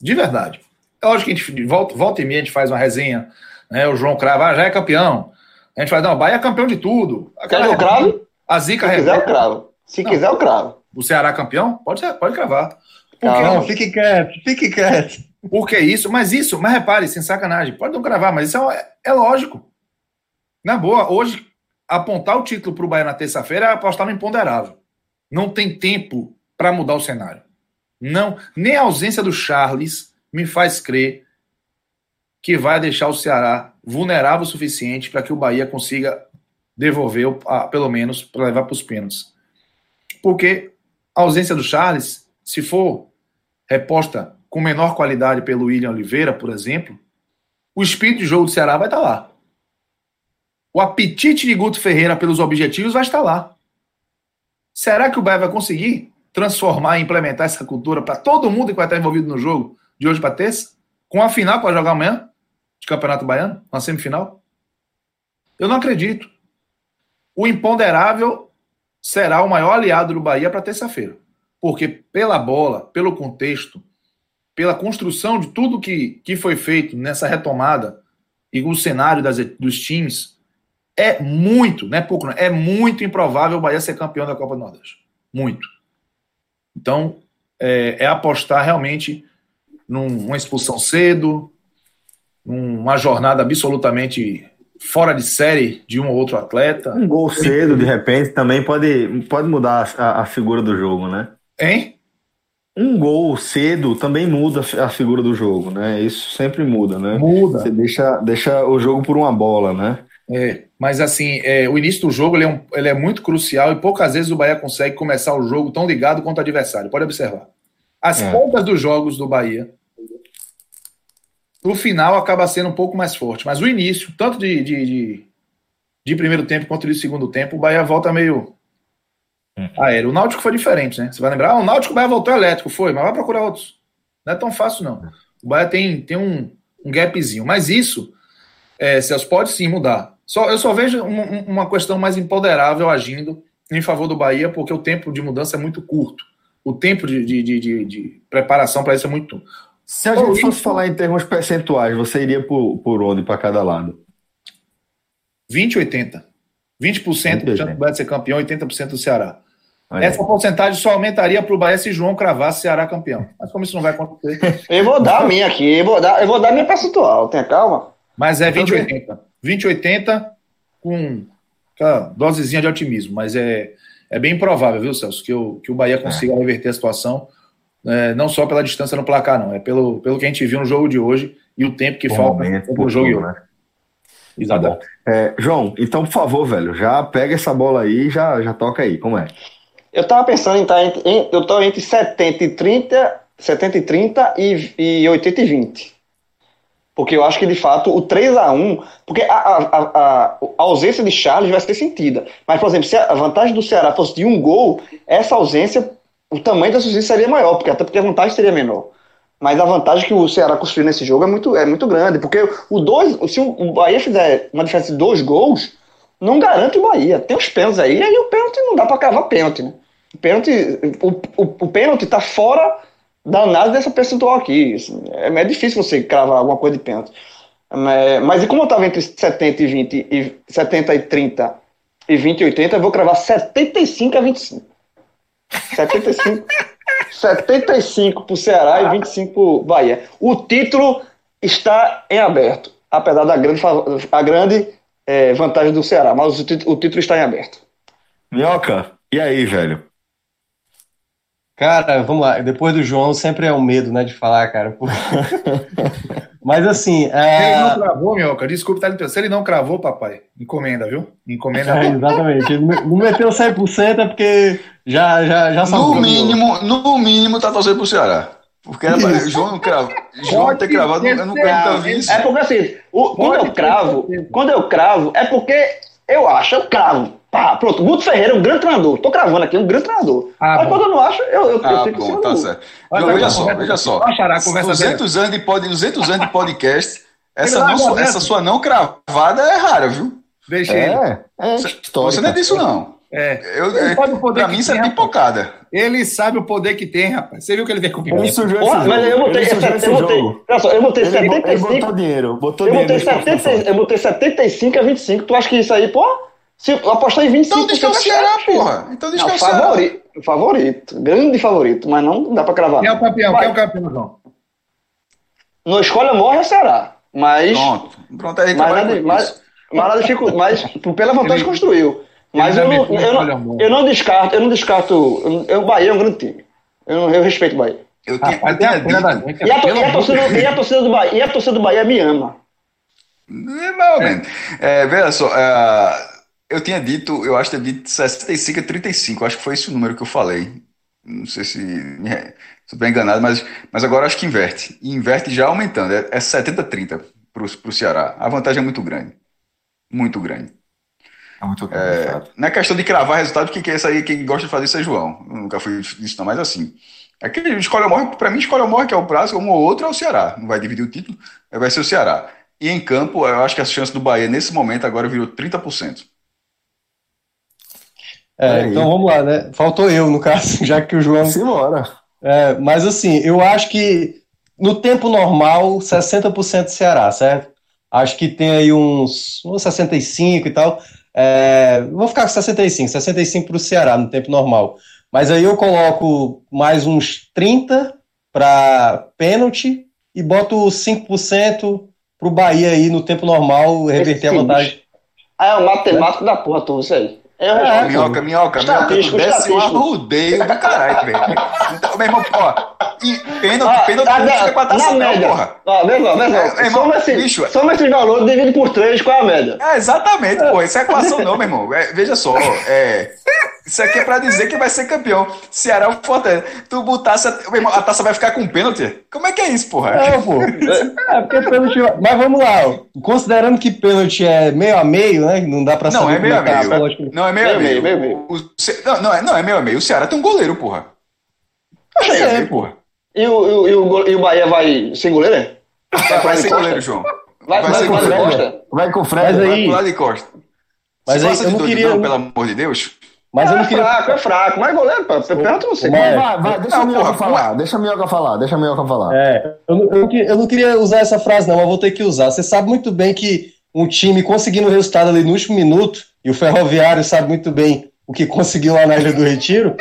De verdade. É lógico que a gente volta, volta e meia, a gente faz uma resenha, né? O João Crava ah, já é campeão. A gente faz, não, o Bahia é campeão de tudo. Aquela Quer o cravo? A zica cravo. Se não. quiser, eu cravo. O Ceará campeão? Pode, pode cravar. Porque, não, fique quieto, fique quieto. Por que isso? Mas isso, mas repare, sem sacanagem, pode não cravar, mas isso é, é lógico. Na boa, hoje, apontar o título para o Bahia na terça-feira é apostar no imponderável. Não tem tempo para mudar o cenário. Não, nem a ausência do Charles me faz crer que vai deixar o Ceará vulnerável o suficiente para que o Bahia consiga devolver, pelo menos, para levar para os pênaltis. Porque a ausência do Charles, se for reposta com menor qualidade pelo William Oliveira, por exemplo, o espírito de jogo do Ceará vai estar lá. O apetite de Guto Ferreira pelos objetivos vai estar lá. Será que o Bahia vai conseguir transformar e implementar essa cultura para todo mundo que vai estar envolvido no jogo de hoje para terça? Com a final para jogar amanhã de Campeonato Baiano, uma semifinal? Eu não acredito. O imponderável será o maior aliado do Bahia para terça-feira. Porque pela bola, pelo contexto, pela construção de tudo que, que foi feito nessa retomada e o cenário das, dos times, é muito, não é pouco, não, é muito improvável o Bahia ser campeão da Copa do Nordeste. Muito. Então, é, é apostar realmente numa expulsão cedo, numa jornada absolutamente fora de série de um ou outro atleta. Um gol cedo, de repente, também pode, pode mudar a, a figura do jogo, né? Hein? Um gol cedo também muda a figura do jogo, né? Isso sempre muda, né? Muda. Você deixa, deixa o jogo por uma bola, né? É, mas assim, é, o início do jogo ele é, um, ele é, muito crucial e poucas vezes o Bahia consegue começar o jogo tão ligado quanto o adversário. Pode observar. As é. pontas dos jogos do Bahia, o final acaba sendo um pouco mais forte, mas o início, tanto de, de, de, de primeiro tempo quanto de segundo tempo, o Bahia volta meio uhum. aéreo. O Náutico foi diferente, né? Você vai lembrar? Ah, o Náutico o Bahia voltou elétrico, foi, mas vai procurar outros. Não é tão fácil, não. O Bahia tem, tem um, um gapzinho, mas isso, é, Celso, pode sim mudar. Só, eu só vejo um, uma questão mais empoderável agindo em favor do Bahia, porque o tempo de mudança é muito curto. O tempo de, de, de, de preparação para isso é muito. Se a gente fosse falar em termos percentuais, você iria por, por onde para cada lado? 20 80. 20% do do Bahia ser campeão, 80% do Ceará. Aí. Essa porcentagem só aumentaria para o Bahia se João cravasse Ceará campeão. Mas como isso não vai acontecer. (laughs) Eu vou dar a minha aqui, eu vou dar, eu vou dar a minha percentual, tenha calma. Mas é 20-80. 20-80 com aquela dosezinha de otimismo, mas é, é bem provável, viu, Celso, que, o, que o Bahia consiga é. reverter a situação, é, não só pela distância no placar, não, é pelo, pelo que a gente viu no jogo de hoje e o tempo que Bom falta para o jogo. Né? Exato. Tá é, João, então, por favor, velho, já pega essa bola aí e já, já toca aí, como é? Eu tava pensando em estar tá entre, em, eu tô entre 70 e 30, 70 e 30 e, e 80 e 20. Porque eu acho que, de fato, o 3 a 1 Porque a, a, a, a, ausência de Charles vai ser sentida. Mas, por exemplo, se a vantagem do Ceará fosse de um gol, essa ausência, o tamanho da ausência seria maior, porque até porque a vantagem seria menor. Mas a vantagem que o Ceará construiu nesse jogo é muito, é muito grande. Porque o dois, se o Bahia fizer uma diferença de dois gols, não garante o Bahia. Tem os pênaltis aí, e aí o pênalti não dá para cavar pênalti, né? O pênalti, o, o, o pênalti tá fora danado dessa percentual aqui. Assim, é, é difícil você cravar alguma coisa de pênalti. É, mas e como eu estava entre 70 e 20, e 70 e 30 e 20 e 80, eu vou cravar 75 a 25. 75, 75 para o Ceará e 25 para o Bahia. O título está em aberto, apesar da grande, a grande é, vantagem do Ceará, mas o o título está em aberto. Minhoca, e aí, velho? Cara, vamos lá. Depois do João, sempre é um medo, né, de falar, cara. (laughs) Mas assim. É... Ele não cravou, Minhoca. Desculpa, tá Se ele não cravou, papai, encomenda, viu? Encomenda. É, exatamente. Não meteu 100% é porque já, já, já No mínimo, no mínimo, tá torcendo pro Ceará. Porque era pra, João não cravo. João ter cravado, eu nunca vi isso. É porque assim, o, quando eu cravo, quando eu cravo, é porque eu acho, eu cravo. Pá, pronto, Guto Ferreira é um grande treinador. Tô cravando aqui, um grande treinador. Ah, Mas bom. quando eu não acho, eu, eu, ah, eu fico bom, tá certo. Olha, veja só, veja só. 200 anos, de pod, 200 anos de podcast, (laughs) essa, não, essa sua não cravada é rara, viu? Deixa é, é Você não é disso, não. É. Eu, é, pra mim, isso é pipocada. Ele sabe o poder que tem, rapaz. Você viu que ele veio comigo? Ele sujou esse mas eu botei, eu botei, olha só, eu botei ele 75. Ele botou dinheiro, botou eu dinheiro. Botei 70, eu botei 75 a 25. Tu acha que isso aí, pô? Se eu apostar em 25, então diz que é o Ceará, porra. Então diz que é o Ceará. Favorito, favorito, grande favorito, mas não dá pra cravar. Quem é o campeão? Quem é o campeão, João? No escolha morre é o Ceará. Mas. Pronto, pronto aí, mas, nada, mas, mas, nada fico, mas pela vantagem ele, construiu. Mas eu não, eu, não, eu não descarto, eu não descarto. Eu, o Bahia é um grande time. Eu, eu respeito o Bahia. Eu tenho, eu tenho a e, a, e, a torcida, e, a torcida do Bahia, e a torcida do Bahia me ama. É, ou menos. É, veja só, é, eu tinha dito, eu acho que tinha dito 65 a 35, acho que foi esse o número que eu falei. Não sei se estou bem enganado, mas, mas agora acho que inverte. E inverte já aumentando, é, é 70 a 30 para o Ceará. A vantagem é muito grande. Muito grande. É muito grande. É, não é questão de cravar resultado, porque isso aí, quem gosta de fazer isso é João. Eu nunca fui disso, não, mas assim. É escolha morre, para mim, escolha morre, que é o prazo, um ou outro é o Ceará. Não vai dividir o título, vai ser o Ceará. E em campo, eu acho que a chance do Bahia nesse momento agora virou 30%. É, então vamos lá, né? Faltou eu, no caso, (laughs) já que o João. Simbora. É, mas assim, eu acho que no tempo normal, 60% Ceará, certo? Acho que tem aí uns, uns 65 e tal. É, vou ficar com 65, 65 para o Ceará no tempo normal. Mas aí eu coloco mais uns 30 para pênalti e boto 5% para o Bahia aí no tempo normal reverter a vantagem. Ah, é o matemático da porra, tu, isso aí. É, é, minhoca, minhoca, minhoca, tu desce um arrudeio do caralho, velho. (laughs) Então, meu irmão, ó, e pênalti, ah, pênalti não fica pra taça não, porra. Ó, vê só, vê só. É, soma, esse, bicho, soma esses valores, divide por três, qual é a média? É, exatamente, é. pô, isso é equação não, meu irmão. É, veja só, é... Isso aqui é pra dizer que vai ser campeão. Ceará é Fortaleza. Tu botasse. A, irmão, a taça vai ficar com pênalti? Como é que é isso, porra? É, pô. (laughs) É porque pênalti. Mas vamos lá, ó. considerando que pênalti é meio a meio, né? Não dá pra saber. Não, é meio a é tá meio. Não, é meio a meio. meio, meio. O, não, não, é, não, é meio a meio. O Ceará tem um goleiro, porra. Acho que é, porra. E o, e, o, e o Bahia vai sem goleiro, né? Vai, vai sem goleiro, João. Vai, vai, vai, com o Costa. Vai com o Fred. Vai pro lado de Costa. Mas aí, eu não queria. pelo amor de Deus. Mas é, eu não queria... fraco, é fraco. Mas goleiro, pô, pênalti não sei. Vai, vai, vai, deixa não, a Minhoca falar, deixa a Minhoca falar, deixa a Minhoca falar. É, eu, eu, eu, não queria usar essa frase não, mas vou ter que usar. Você sabe muito bem que um time conseguindo o resultado ali no último minuto, e o Ferroviário sabe muito bem o que conseguiu lá na Ilha do Retiro,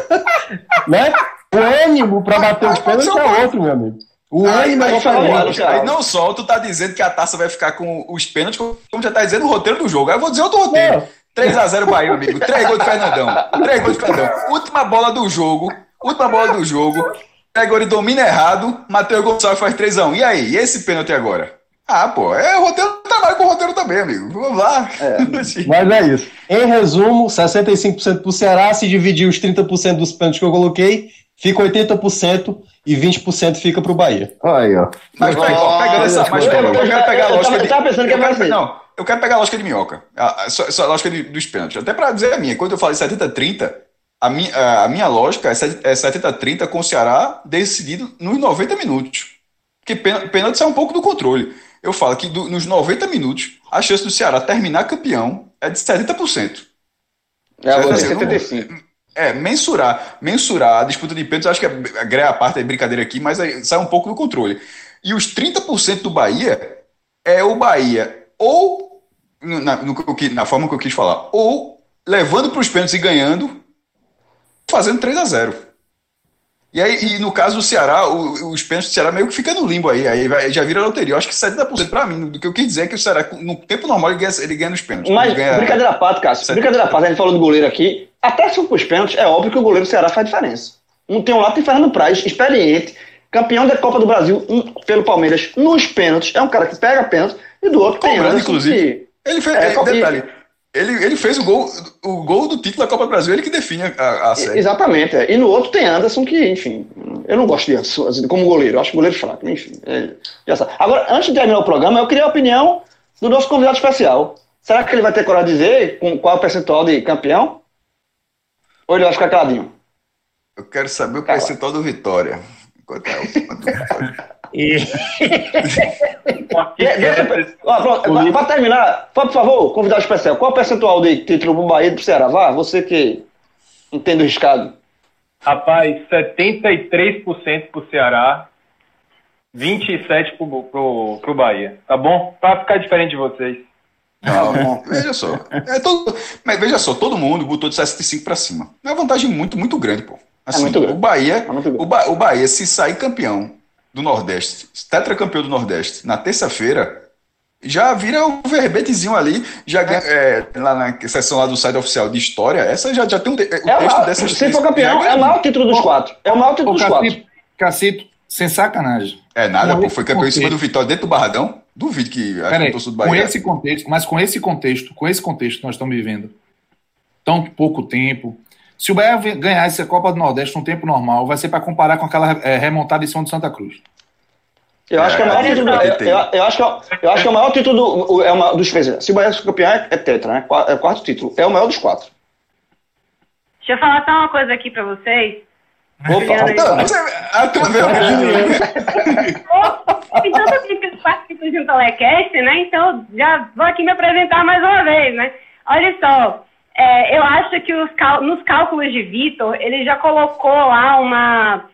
(laughs) né? O ânimo para bater os pênaltis é outro, meu amigo. O ânimo é diferente. Aí não só tu tá dizendo que a taça vai ficar com os pênaltis, como já tá dizendo o roteiro do jogo. Aí eu vou dizer outro roteiro. Não. 3x0 Bahia, amigo. 3 gols de Fernandão. 3 gols de Fernandão. Última bola do jogo. Última bola do jogo. Gregori domina errado. Matheus Gonçalves faz 3x1. E aí? E esse pênalti agora? Ah, pô, é o roteiro trabalho com o roteiro também, amigo. Vamos lá. É, (laughs) mas é isso. Em resumo, 65% pro Ceará. Se dividir os 30% dos pênaltis que eu coloquei, fica 80% e 20% fica pro Bahia. Aí, ó. Mas, ó, pegando essa. Mas, eu, eu quero pegar a lógica. Eu tava pensando que ia Não eu quero pegar a lógica de minhoca, a, a, a lógica de, dos pênaltis. Até para dizer a minha, quando eu falei 70-30, a minha, a minha lógica é 70-30 com o Ceará decidido nos 90 minutos. Porque pênalti é um pouco do controle. Eu falo que do, nos 90 minutos, a chance do Ceará terminar campeão é de 70%. É, agora é 75. É, mensurar, mensurar a disputa de pênaltis, acho que é, a parte é brincadeira aqui, mas sai um pouco do controle. E os 30% do Bahia é o Bahia ou, na, no, na forma que eu quis falar, ou levando para os pênaltis e ganhando, fazendo 3 a 0 e aí, e no caso do Ceará, o, os pênaltis do Ceará meio que fica no limbo aí, aí vai, já vira loteria. Eu acho que 70% para mim, do que eu quis dizer é que o Ceará, no tempo normal, ele ganha, ele ganha nos pênaltis. Mas, ganha, brincadeira à parte, Cássio, brincadeira à parte, a gente falou do goleiro aqui, até se for para os pênaltis, é óbvio que o goleiro do Ceará faz diferença. Um tem um lado, tem Fernando Praz, experiente, campeão da Copa do Brasil um, pelo Palmeiras nos pênaltis, é um cara que pega pênaltis, e do outro tem Anderson, inclusive. Que, ele fez, é, é, detalhe, ele, ele fez o gol, o gol do título da Copa do Brasil, ele que define a, a série. Exatamente. É. E no outro tem Anderson, que, enfim, eu não gosto de Anderson assim, como goleiro, eu acho goleiro fraco, enfim. É, já sabe. Agora, antes de terminar o programa, eu queria a opinião do nosso convidado especial. Será que ele vai ter coragem de dizer com qual é o percentual de campeão? Ou ele vai ficar caladinho? Eu quero saber o percentual do Vitória. Quanto é o Vitória? (laughs) E... (laughs) Para terminar, por favor, convidado especial, qual o percentual de título pro Bahia e pro Ceará? Vá, você que entende o riscado. Rapaz, 73% pro Ceará, 27% pro, pro, pro Bahia. Tá bom? Pra ficar diferente de vocês. Não, veja só. É todo, mas veja só, todo mundo botou de 65 para cima. É uma vantagem muito, muito grande, pô. Assim, é muito grande. O Bahia, é o, ba o Bahia, se sair campeão do Nordeste, tetracampeão do Nordeste, na terça-feira, já vira um verbetezinho ali, já ganha, é, lá na sessão lá do site oficial de história, essa já, já tem um, o é texto maior, dessas Se for campeão, é o maior título dos quatro. É o maior título dos quatro. Cacito, sem sacanagem. É nada, pô, foi campeão contexto. em cima do Vitória dentro do Barradão. Duvido que a Peraí, do Bahia. Com esse contexto, mas com esse contexto, com esse contexto que nós estamos vivendo, tão pouco tempo, se o Bahia ganhar essa Copa do Nordeste num tempo normal, vai ser para comparar com aquela é, remontada em São de Santa Cruz. Eu acho que é o maior título. Eu, eu, acho que, eu acho que é o maior título do, é uma, dos três. Se o Bahia for campeão, é, é tetra, né? É o quarto título. É o maior dos quatro. Deixa eu falar só uma coisa aqui pra vocês. Opa, não, você, ah, tu Então, eu que participo de um telecast, né? Então, já vou aqui me apresentar mais uma vez, né? Olha só, é, eu acho que os, nos cálculos de Vitor, ele já colocou lá uma,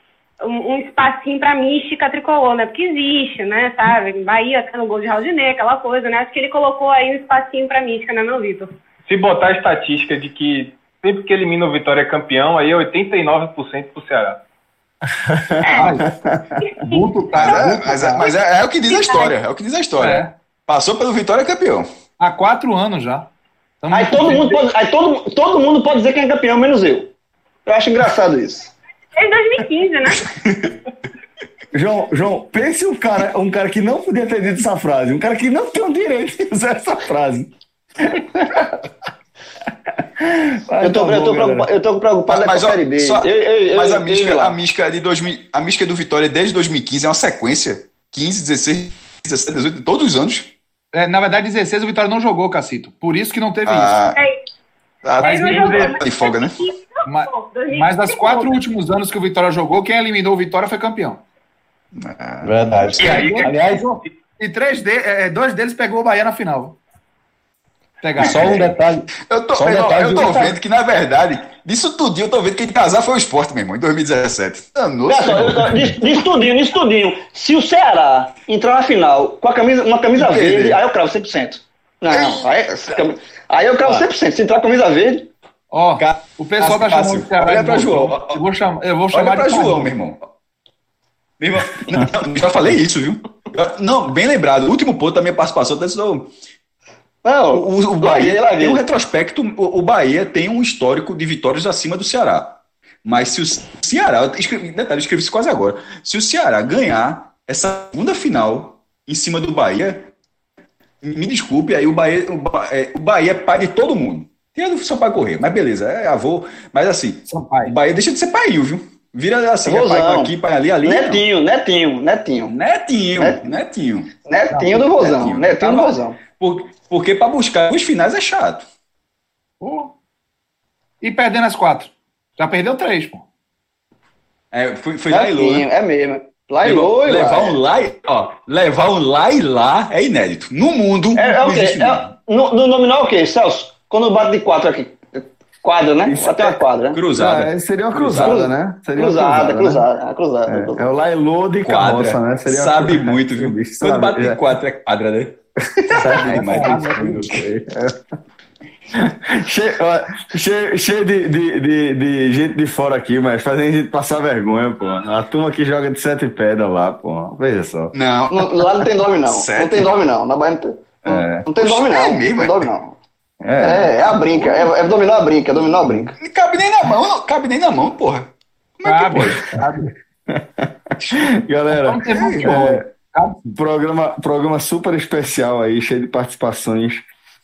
um, um espacinho para mística tricolor, né? Porque existe, né? Sabe? Bahia tá no gol de Raudinei, aquela coisa, né? Acho que ele colocou aí um espacinho para mística, né, meu Vitor? Se botar a estatística de que sempre que elimina o Vitória é campeão, aí é 89% pro Ceará. (laughs) muito tá, mas, é, mas é, é, o que diz a história. É o que diz a história. É. Passou pelo Vitória campeão. Há quatro anos já. Tamo aí todo mundo, pode, aí todo, todo mundo pode dizer quem é campeão, menos eu. Eu acho engraçado isso. Desde 2015, né? (laughs) João, João, pense um cara, um cara que não podia ter dito essa frase, um cara que não tem o direito de usar essa frase. (laughs) eu, tô, tá eu, tô preocupado, eu tô preocupado mas, com a Série B. Só, eu, eu, mas a mística, a, mística de 2000, a mística do Vitória desde 2015 é uma sequência. 15, 16, 17, 18, todos os anos. É, na verdade, 16 o Vitória não jogou, Cacito. Por isso que não teve ah, isso. É. Ah, mas, tá de folga, né? Mas, mas das quatro últimos anos que o Vitória jogou, quem eliminou o Vitória foi campeão. Ah, verdade. E aí, aliás, e três de, é, dois deles pegou o Bahia na final. Pegar. Só um detalhe. Eu tô, um detalhe eu tô vendo que, na verdade, disso tudinho, eu tô vendo que quem casar foi o esporte, meu irmão, em 2017. Nossa, disso tudinho, disso tudinho. Se o Ceará entrar na final com a camisa, uma camisa Entendi. verde, aí eu cravo 100%. Não, não. Aí, aí eu cravo 100%. Se entrar com a camisa verde. Ó, oh, o pessoal tá chamando o Ceará. Olha pra João. Eu vou, chamar, eu vou chamar olha pra João, meu irmão. Meu irmão, (laughs) não, já falei isso, viu? Não, bem lembrado. O último ponto da minha participação, tá não, o, o Bahia tem um retrospecto. O, Bahia tem um histórico de vitórias acima do Ceará. Mas se o Ceará, eu escrevi, detalhe, eu escrevi isso quase agora. Se o Ceará ganhar essa segunda final em cima do Bahia, me desculpe, aí o Bahia, o, é, o Bahia é pai de todo mundo. Tem a do Sampaio correr, mas beleza, é avô. Mas assim, o Bahia deixa de ser pai, viu? Vira assim, é pai aqui, pai ali, ali. Netinho, netinho, netinho. Netinho, netinho. Netinho do Rosão, netinho do Rosão. Por, porque para buscar os finais é chato. Pô. E perdendo as quatro. Já perdeu três, pô. É, foi, foi lá e lá. Né? É mesmo. Lá e lá. Levar um lá e, ó, levar um lá e lá é inédito. No mundo. É, é o quê? É, no, no nominal é o quê, Celso? Quando bate de quatro aqui. Quadra, né? Até uma quadra. Cruzada. Ah, seria uma cruzada, Cruzada. né? Seria uma Cruzada, né? cruzada, cruzada. É, cruzada. é o Lailô de Quadra. carroça, né? Seria Sabe cruzada. muito, viu? (laughs) Bicho, Quando bate é. em quatro é quadra, né? Ai, mas Cheio, cheio, cheio de, de, de, de gente de fora aqui, mas fazendo a gente passar vergonha, pô. A turma que joga de sete pedras lá, pô. Veja só. Não, lá não tem nome, não. Sete. Não tem nome, não. Na Bahia não tem, É. não tem nome, não. É mesmo, não é? tem nome, não. É. É, é a brinca. É, é dominou a brinca, dominou a brinca. não cabe nem na mão, não cabe nem na mão, porra. Como é que Cabe, pode? cabe. (laughs) Galera, é, programa, programa super especial aí, cheio de participações.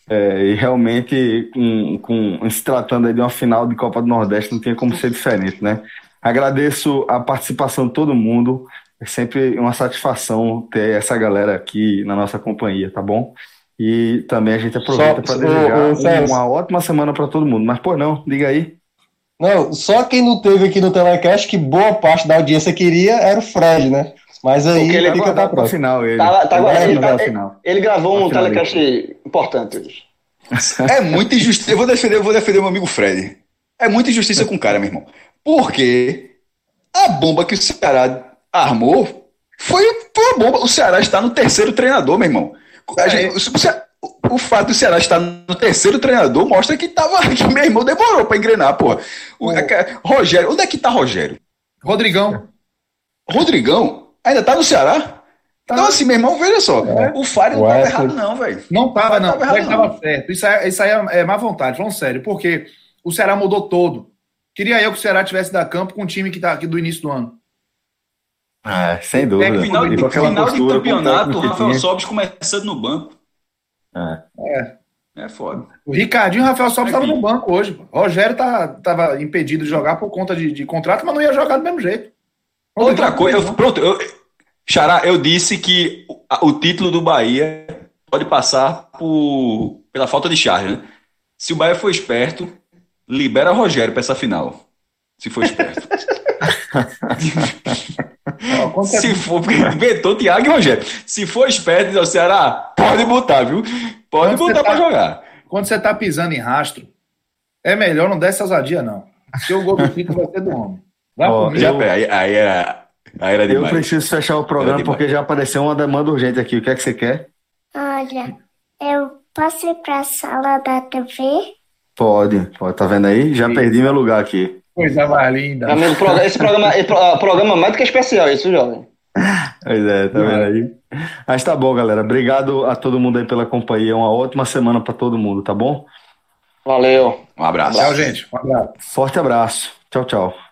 é, e realmente, com, com, se tratando aí de uma final de Copa do Nordeste, não tinha como ser diferente, né? Agradeço a participação de todo mundo. É sempre uma satisfação ter essa galera aqui na nossa companhia, tá bom? E também a gente aproveita para desejar ô, ô, Celso. uma ótima semana para todo mundo. Mas, pô, não, diga aí. Não, só quem não teve aqui no Telecast, que boa parte da audiência queria, era o Fred, né? Mas aí Porque ele é fica pra próxima. final ele. Tá, tá, Ele ele, tá- final. ele gravou um telecast importante hoje. (laughs) É muita injustiça. Eu vou defender, eu vou defender meu amigo Fred. É muita injustiça com o cara, meu irmão. Porque a bomba que o Ceará armou foi, foi uma bomba. O Ceará está no terceiro treinador, meu irmão. A gente- o, o fato do Ceará estar no terceiro treinador mostra que tava que meu irmão demorou para engrenar, porra. O, a- Rogério, onde é que tá Rogério? Rodrigão. Rodrigão ainda tá no Ceará? Então, assim, meu irmão, veja só. O Fábio não Ué, tava foi- errado, não, velho. Não tava, não. Tava errado, tava certo. Isso aí, isso aí é, é má vontade, falando sério. Porque o Ceará mudou todo. Queria eu que o Ceará tivesse da campo com o time que tá aqui do início do ano. É, sem dúvida. É, final, de, final de campeonato, o Rafael. Sobis começando no banco. É. É foda. O Ricardinho e o Rafael Sobis estavam no banco hoje. O Rogério tá, tava impedido de jogar por conta de, de contrato, mas não ia jogar do mesmo jeito. Outra coisa, eu- não. pronto, eu, Xará, eu disse que o, a- o título do Bahia pode passar por, pela falta de charge, né? Se o Bahia for esperto, libera Rogério para essa final. Se for esperto. Você- Se for, porque inventou Thiago e Rogério. Se for esperto, diz ao Ceará, pode botar, viu? Pode Quando botar tá- para jogar. Quando você tá pisando em rastro, é melhor não dar essa ousadia, não. Porque o gol do título vai ser do homem. Vai Ó. Já, eu- aí, aí era, aí era Eu demais. preciso fechar o programa porque já apareceu uma demanda urgente aqui. O que é que você quer? Olha, eu posso ir pra sala da TV? Pode, pode, tá vendo aí? Já Sim. perdi meu lugar aqui. Coisa mais linda. Amigo, esse programa é pro- programa mais do que especial, isso, jovem. Pois é, tá vendo aí? Mas tá bom, galera. Obrigado a todo mundo aí pela companhia. Uma ótima semana pra todo mundo, tá bom? Valeu. Um abraço. Tchau, gente. Um abraço. Forte abraço. Tchau, tchau.